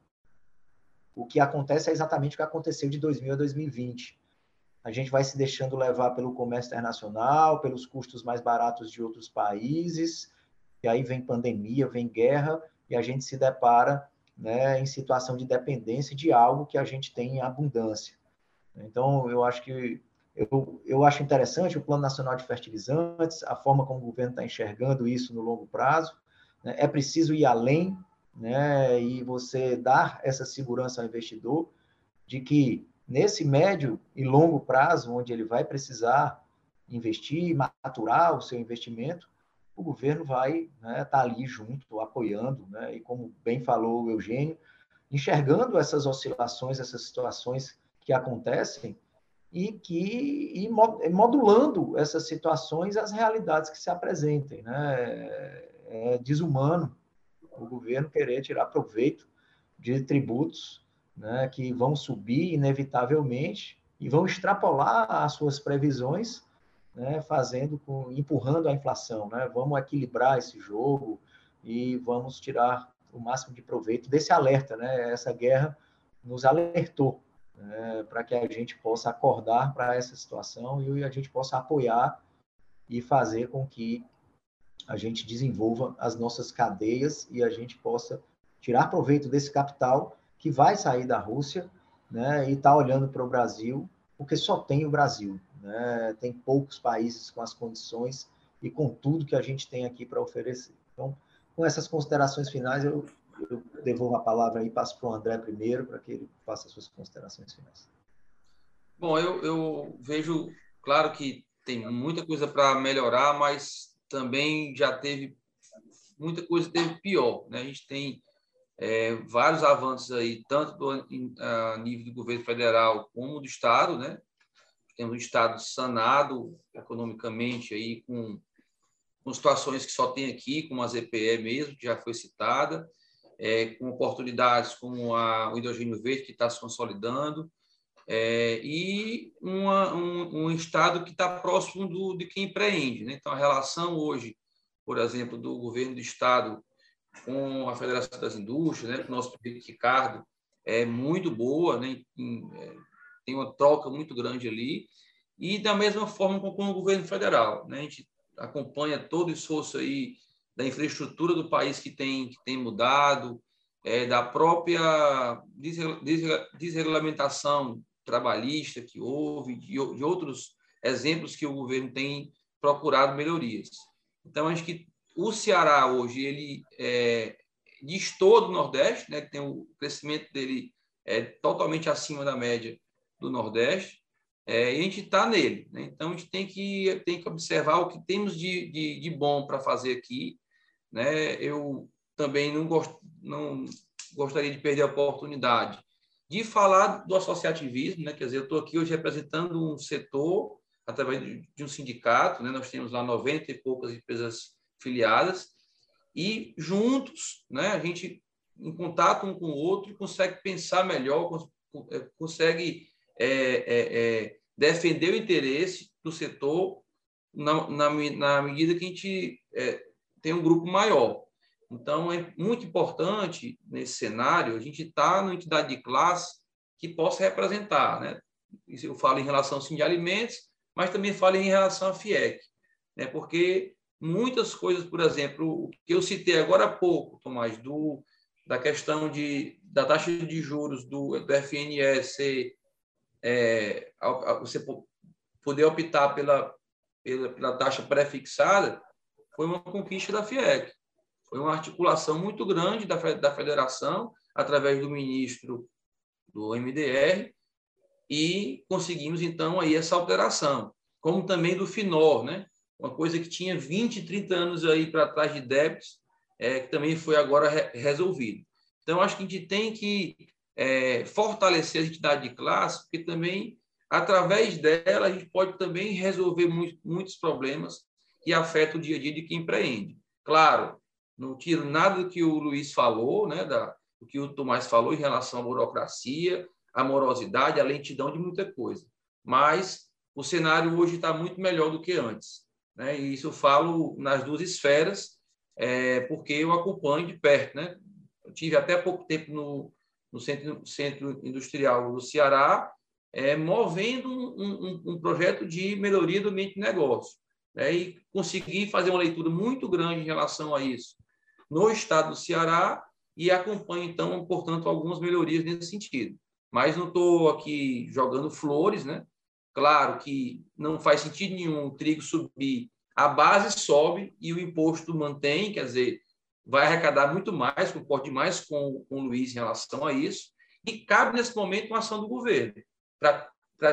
o que acontece é exatamente o que aconteceu de 2000 a 2020. A gente vai se deixando levar pelo comércio internacional, pelos custos mais baratos de outros países, e aí vem pandemia, vem guerra, e a gente se depara né, em situação de dependência de algo que a gente tem em abundância. Então, eu acho que eu, eu acho interessante o Plano Nacional de Fertilizantes, a forma como o governo está enxergando isso no longo prazo. Né? É preciso ir além né? e você dar essa segurança ao investidor de que nesse médio e longo prazo, onde ele vai precisar investir, maturar o seu investimento, o governo vai estar né, tá ali junto, apoiando, né? e como bem falou o Eugênio, enxergando essas oscilações, essas situações que acontecem, e que e modulando essas situações às realidades que se apresentem. Né? É desumano o governo querer tirar proveito de tributos né, que vão subir inevitavelmente e vão extrapolar as suas previsões, né, fazendo com, empurrando a inflação. Né? Vamos equilibrar esse jogo e vamos tirar o máximo de proveito desse alerta. Né? Essa guerra nos alertou é, para que a gente possa acordar para essa situação e a gente possa apoiar e fazer com que a gente desenvolva as nossas cadeias e a gente possa tirar proveito desse capital que vai sair da Rússia né, e está olhando para o Brasil, porque só tem o Brasil. Né? Tem poucos países com as condições e com tudo que a gente tem aqui para oferecer. Então, com essas considerações finais, eu eu devolvo a palavra e passo para o André primeiro, para que ele faça suas considerações finais. Bom, eu, eu vejo, claro que tem muita coisa para melhorar, mas também já teve muita coisa teve pior. Né? A gente tem é, vários avanços aí, tanto do, a nível do governo federal como do Estado. Né? Temos um Estado sanado economicamente aí com, com situações que só tem aqui, como a ZPE mesmo, que já foi citada é, com oportunidades como a, o hidrogênio verde, que está se consolidando, é, e uma, um, um, Estado que está próximo do, de quem empreende. Né? Então, a relação hoje, por exemplo, do governo do Estado com a Federação das Indústrias, né, com o nosso prefeito Ricardo, é muito boa, né? É, tem uma troca muito grande ali, e da mesma forma com, com o governo federal. Né? A gente acompanha todo o esforço aí da infraestrutura do país que tem, que tem mudado, é, da própria desregulamentação trabalhista que houve, de, de outros exemplos que o governo tem procurado melhorias. Então, acho que o Ceará hoje, ele é, distou do Nordeste, né, que tem o crescimento dele é totalmente acima da média do Nordeste, é, e a gente está nele. Né? Então, a gente tem que, tem que observar o que temos de, de, de bom para fazer aqui, né? Eu também não, gost, não gostaria de perder a oportunidade de falar do associativismo, né? quer dizer, eu estou aqui hoje representando um setor através de um sindicato, né? nós temos lá 90 e poucas empresas filiadas, e juntos, né, a gente, em contato um com o outro, consegue pensar melhor, é, consegue é, é, é, defender o interesse do setor na, na, na medida que a gente é, tem um grupo maior. Então, é muito importante, nesse cenário, a gente estar tá numa entidade de classe que possa representar. Né? Eu falo em relação ao de alimentos, mas também falo em relação à FIEC, né? porque muitas coisas, por exemplo, o que eu citei agora há pouco, Tomás, do, da questão de, da taxa de juros do, do FNS, é, você poder optar pela, pela, pela taxa pré-fixada, foi uma conquista da FIEC. Foi uma articulação muito grande da, da federação, através do ministro do MDR, e conseguimos, então, aí essa alteração. Como também do FINOR, né? uma coisa que tinha 20, 30 anos aí para trás de débitos, é, que também foi agora re resolvido. Então, acho que a gente tem que é, fortalecer a entidade de classe, porque também, através dela, a gente pode também resolver muito, muitos problemas que afetam o dia a dia de quem empreende. Claro, não tiro nada do que o Luiz falou, né, da, do que o Tomás falou em relação à burocracia, à morosidade, à lentidão de muita coisa. Mas o cenário hoje está muito melhor do que antes. Né? E isso eu falo nas duas esferas, é, porque eu acompanho de perto. Né? Eu tive até pouco tempo no, no centro, centro Industrial do Ceará, é, movendo um, um, um, projeto de melhoria do ambiente de negócio. Né? E consegui fazer uma leitura muito grande em relação a isso no estado do Ceará e acompanho, então, portanto, algumas melhorias nesse sentido. Mas não estou aqui jogando flores, né? Claro que não faz sentido nenhum o trigo subir, a base sobe e o imposto mantém, quer dizer, vai arrecadar muito mais, concordo mais com, com o Luiz em relação a isso, e cabe nesse momento uma ação do governo para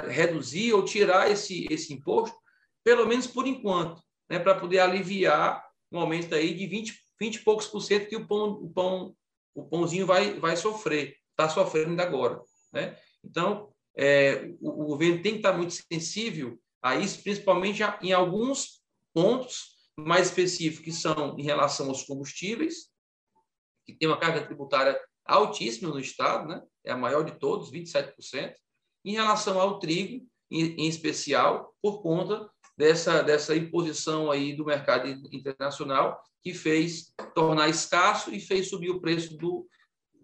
reduzir ou tirar esse, esse imposto, pelo menos por enquanto, né, para poder aliviar um aumento aí de 20, 20 e poucos por cento que o pão, o pão o pãozinho vai, vai sofrer, está sofrendo agora. Né? Então, é, o, o, governo tem que estar muito sensível a isso, principalmente em alguns pontos mais específicos, que são em relação aos combustíveis, que tem uma carga tributária altíssima no Estado, né? é a maior de todos, 27%, em relação ao trigo, em, em especial, por conta dessa, dessa imposição aí do mercado internacional, que fez tornar escasso e fez subir o preço do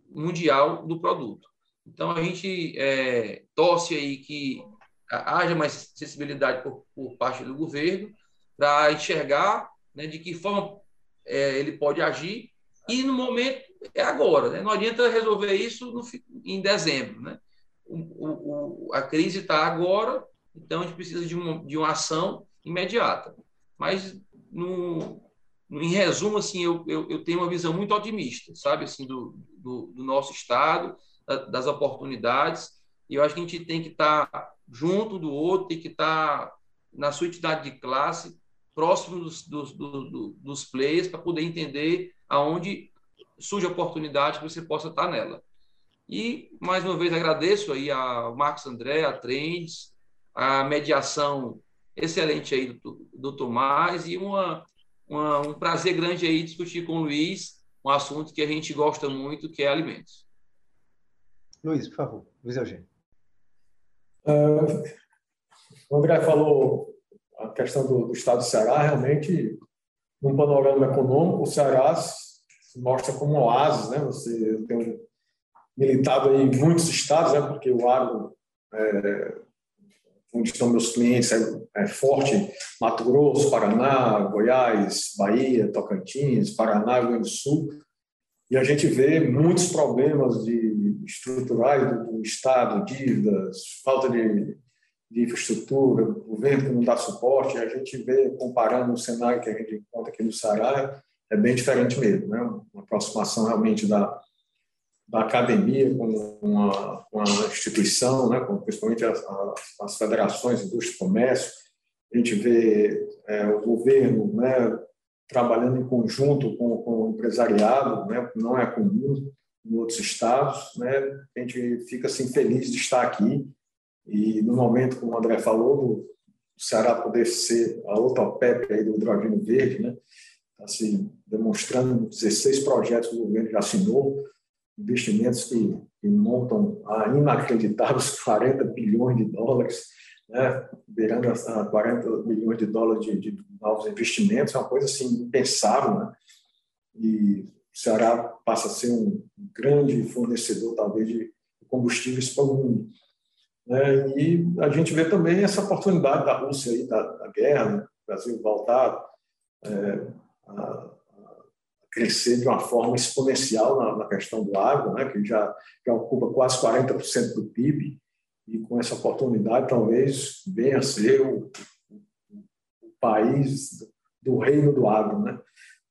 mundial do produto. Então, a gente é, torce aí que haja mais sensibilidade por, por parte do governo para enxergar né, de que forma é, ele pode agir e no momento é agora. Né? Não adianta resolver isso no, em dezembro. Né? O, o, a crise está agora, então a gente precisa de uma, de uma ação imediata. Mas, no, em resumo, assim, eu, eu, eu, tenho uma visão muito otimista, sabe, assim, do, do, do nosso Estado, das oportunidades. E eu acho que a gente tem que estar junto do outro, tem que estar na sua entidade de classe, próximo dos, dos, dos, dos players, para poder entender aonde surge a oportunidade que você possa estar nela. E, mais uma vez, agradeço aí ao Marcos André, a Trends, a mediação excelente aí do, do Tomás e uma, uma, um prazer grande aí discutir com o Luiz um assunto que a gente gosta muito, que é alimentos. Luiz, por favor. Luiz Eugênio. Uh, o André falou a questão do, do, estado do Ceará, realmente, num panorama econômico, o Ceará se mostra como um oásis, né? Você tem militado aí em muitos estados, né? Porque o agro, é, onde estão meus clientes, é, é forte, Mato Grosso, Paraná, Goiás, Bahia, Tocantins, Paraná, Rio Grande do Sul, e a gente vê muitos problemas de estruturais do, do Estado, dívidas, falta de, de infraestrutura, governo que não dá suporte, a gente vê, comparando o cenário que a gente encontra aqui no Ceará, é bem diferente mesmo, né? uma aproximação realmente da, da academia com uma, uma instituição, né? com, principalmente as, as federações, indústria e comércio, a gente vê é, o governo né, trabalhando em conjunto com, com o empresariado, né, não é comum em outros estados, né, a gente fica assim, feliz de estar aqui. E no momento, como o André falou, do Ceará poder ser a outra PEP aí do hidrogênio verde, né, assim, demonstrando 16 projetos que o governo já assinou, investimentos que, que montam a inacreditáveis [LAUGHS] 40 bilhões de dólares, né, beirando a 40 bilhões de dólares de, de, novos investimentos, é uma coisa assim impensável, né? E o Ceará passa a ser um grande fornecedor, talvez, de combustíveis para o mundo. Né? E a gente vê também essa oportunidade da Rússia aí, da, da guerra, né? Brasil voltar é, a, crescer de uma forma exponencial na, na questão do agro, né? que já, já ocupa quase 40% do PIB, e com essa oportunidade talvez venha a ser o, o país do reino do agro, né?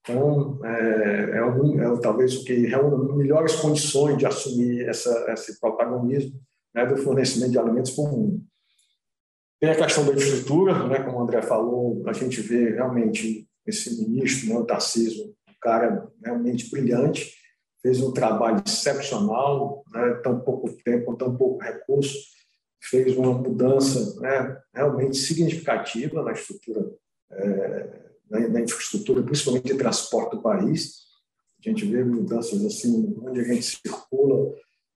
Então, é, é, um, é talvez o que reúne melhores condições de assumir essa, esse protagonismo né, do fornecimento de alimentos para o mundo. Tem a questão da infraestrutura, né, como o André falou, a gente vê realmente esse ministro, né, o Tarcísio, cara realmente brilhante, fez um trabalho excepcional, né, tão pouco tempo, tão pouco recurso, fez uma mudança né, realmente significativa na estrutura, é, na, na, infraestrutura, principalmente de transporte do país. A gente vê mudanças assim, onde a gente circula,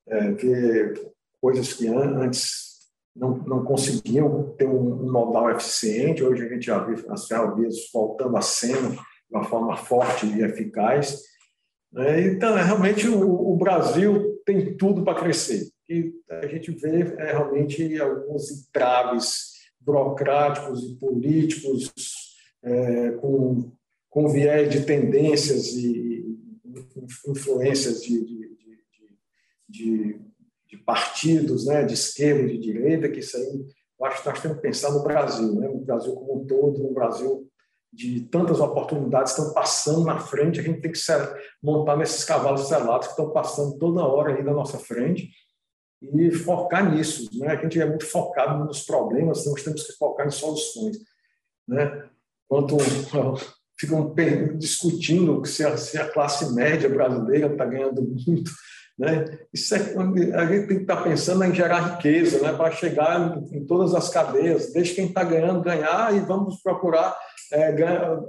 é, vê coisas que antes não, não conseguiam ter um, um modal eficiente. Hoje a gente já vê as ferrovias voltando à cena de uma forma forte e eficaz. Né? Então, realmente, o, Brasil tem tudo para crescer que a gente vê é, realmente alguns entraves burocráticos e políticos é, com, com viés de tendências e influências de, de, de, de, partidos né, de esquerda e de direita, que isso aí eu acho que nós temos que pensar no Brasil, né, no Brasil como um todo, no Brasil de tantas oportunidades estão passando na frente, a gente tem que montar nesses cavalos selados que estão passando toda hora aí na nossa frente e focar nisso. Né? A gente é muito focado nos problemas, nós temos que focar em soluções. Né? Quanto ficam discutindo se a, se a classe média brasileira está ganhando muito, né? Isso é, a gente tem que estar pensando em gerar riqueza, né? para chegar em, em, todas as cadeias. Deixa quem está ganhando ganhar e vamos procurar é, ganhar,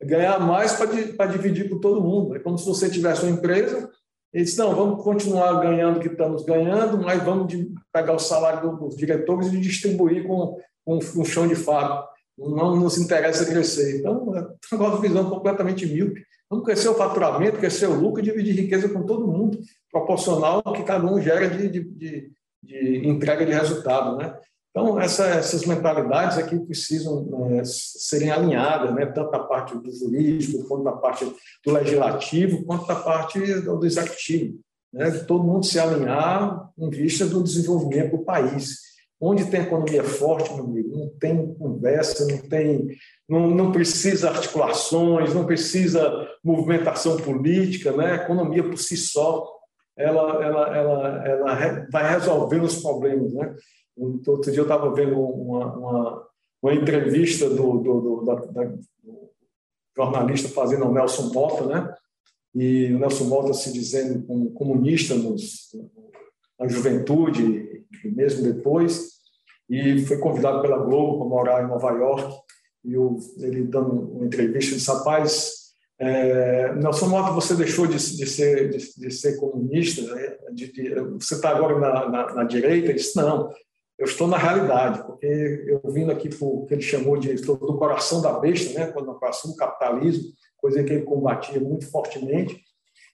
ganhar mais para dividir com todo mundo. É como se você tivesse uma empresa ele disse, não, vamos continuar ganhando o que estamos ganhando, mas vamos pegar o salário dos diretores e distribuir com, com um chão de fábrica. Não nos interessa crescer. Então, é uma visão completamente míope. Vamos crescer o faturamento, crescer o lucro e dividir riqueza com todo mundo, proporcional ao que cada um gera de, de, de, de entrega de resultado. Né? Então, essa, essas mentalidades aqui precisam é, serem alinhadas, né? tanto da parte do jurídico, quanto da parte do legislativo, quanto da parte do executivo. Né? De todo mundo se alinhar em vista do desenvolvimento do país. Onde tem economia forte, meu amigo, não tem conversa, não tem, não, não precisa articulações, não precisa movimentação política, né? A economia por si só, ela, ela, ela, ela vai resolvendo os problemas, né? Outro dia eu estava vendo uma, uma, uma, entrevista do, do, do, da, da, do, jornalista fazendo ao Nelson Mota, né? E o Nelson Mota se dizendo um comunista nos, na juventude mesmo depois, e foi convidado pela Globo para morar em Nova York. E ele dando uma entrevista disse: Rapaz, é, Nelson Mota, você deixou de, de, ser, de, de ser comunista, né? de, você está agora na, na, na direita? Ele disse: Não, eu estou na realidade, porque eu vindo aqui para o que ele chamou de do coração da besta, né, no coração do capitalismo, coisa que ele combatia muito fortemente,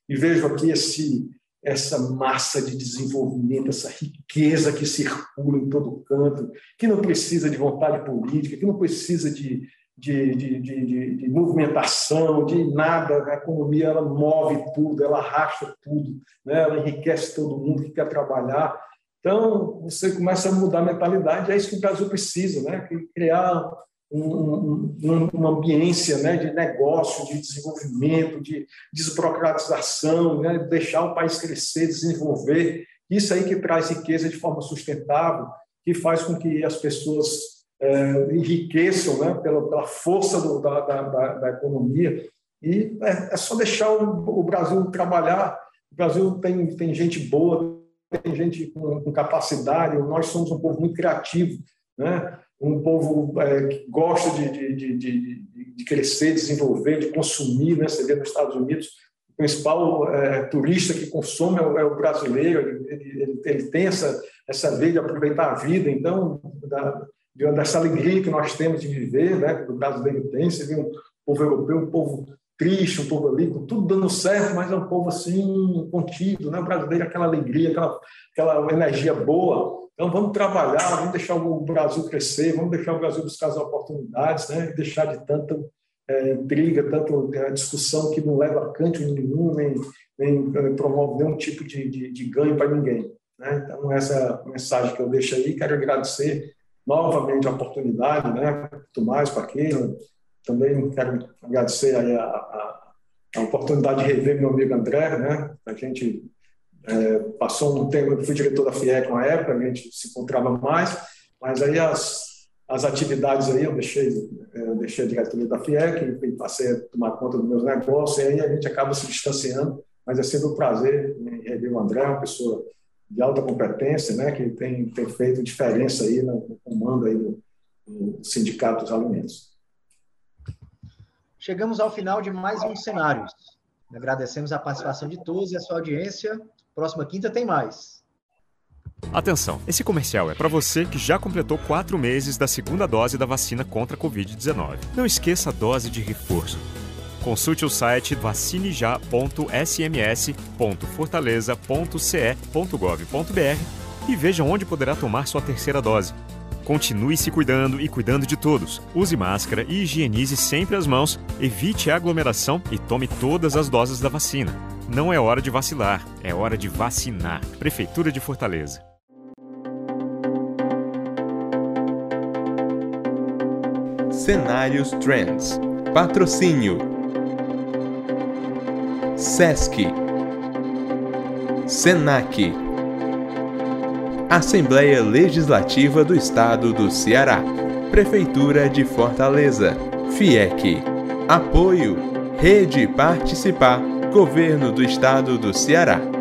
e vejo aqui esse essa massa de desenvolvimento, essa riqueza que circula em todo canto, que não precisa de vontade política, que não precisa de, de, de, de, de movimentação, de nada. A economia ela move tudo, ela arrasta tudo, né? ela enriquece todo mundo que quer trabalhar. Então, você começa a mudar a mentalidade, é isso que o Brasil precisa, né? criar um, um, uma ambiência né, de negócio, de desenvolvimento, de desburocratização, né, deixar o país crescer, desenvolver. Isso aí que traz riqueza de forma sustentável, que faz com que as pessoas é, enriqueçam né, pela, pela força do, da, da, da, economia. E é, é só deixar o, o, Brasil trabalhar. O Brasil tem, tem gente boa, tem gente com, com capacidade. Nós somos um povo muito criativo, né? Um povo é, que gosta de, de, de, de, crescer, desenvolver, de consumir. Né? Você vê nos Estados Unidos, o principal é, turista que consome é o, é o brasileiro, ele, ele, ele, tem essa, essa veia de aproveitar a vida. Então, da, dessa alegria que nós temos de viver, né? o brasileiro tem, você vê um povo europeu, um povo triste, um povo ali, com tudo dando certo, mas é um povo assim, contido, né? O brasileiro, aquela alegria, aquela, aquela energia boa. Então, vamos trabalhar, vamos deixar o Brasil crescer, vamos deixar o Brasil buscar as oportunidades, né? deixar de tanta é, intriga, tanta é, discussão que não leva a canto nenhum, nem, nem é, promove nenhum tipo de, de, de ganho para ninguém. Né? Então, essa é a mensagem que eu deixo aí. Quero agradecer novamente a oportunidade, né? Tomás, Paqueira, também quero agradecer a, a, a, oportunidade de rever meu amigo André, né? A gente é, passou um tempo, eu fui diretor da FIEC uma época, a gente se encontrava mais, mas aí as, as atividades aí eu deixei, eu deixei a diretoria da FIEC e passei a tomar conta dos meus negócios, e aí a gente acaba se distanciando, mas é sempre um prazer em rever o André, uma pessoa de alta competência, né, que tem, tem feito diferença aí no, comando aí do, do Sindicato dos Alimentos. Chegamos ao final de mais um Cenários. Agradecemos a participação de todos e a sua audiência. Próxima quinta tem mais. Atenção, esse comercial é para você que já completou quatro meses da segunda dose da vacina contra a Covid-19. Não esqueça a dose de reforço. Consulte o site vacinejá.sms.fortaleza.ce.gov.br e veja onde poderá tomar sua terceira dose. Continue se cuidando e cuidando de todos. Use máscara e higienize sempre as mãos, evite aglomeração e tome todas as doses da vacina. Não é hora de vacilar, é hora de vacinar. Prefeitura de Fortaleza. Cenários Trends. Patrocínio. SESC. SENAC. Assembleia Legislativa do Estado do Ceará, Prefeitura de Fortaleza, FIEC. Apoio Rede Participar, Governo do Estado do Ceará.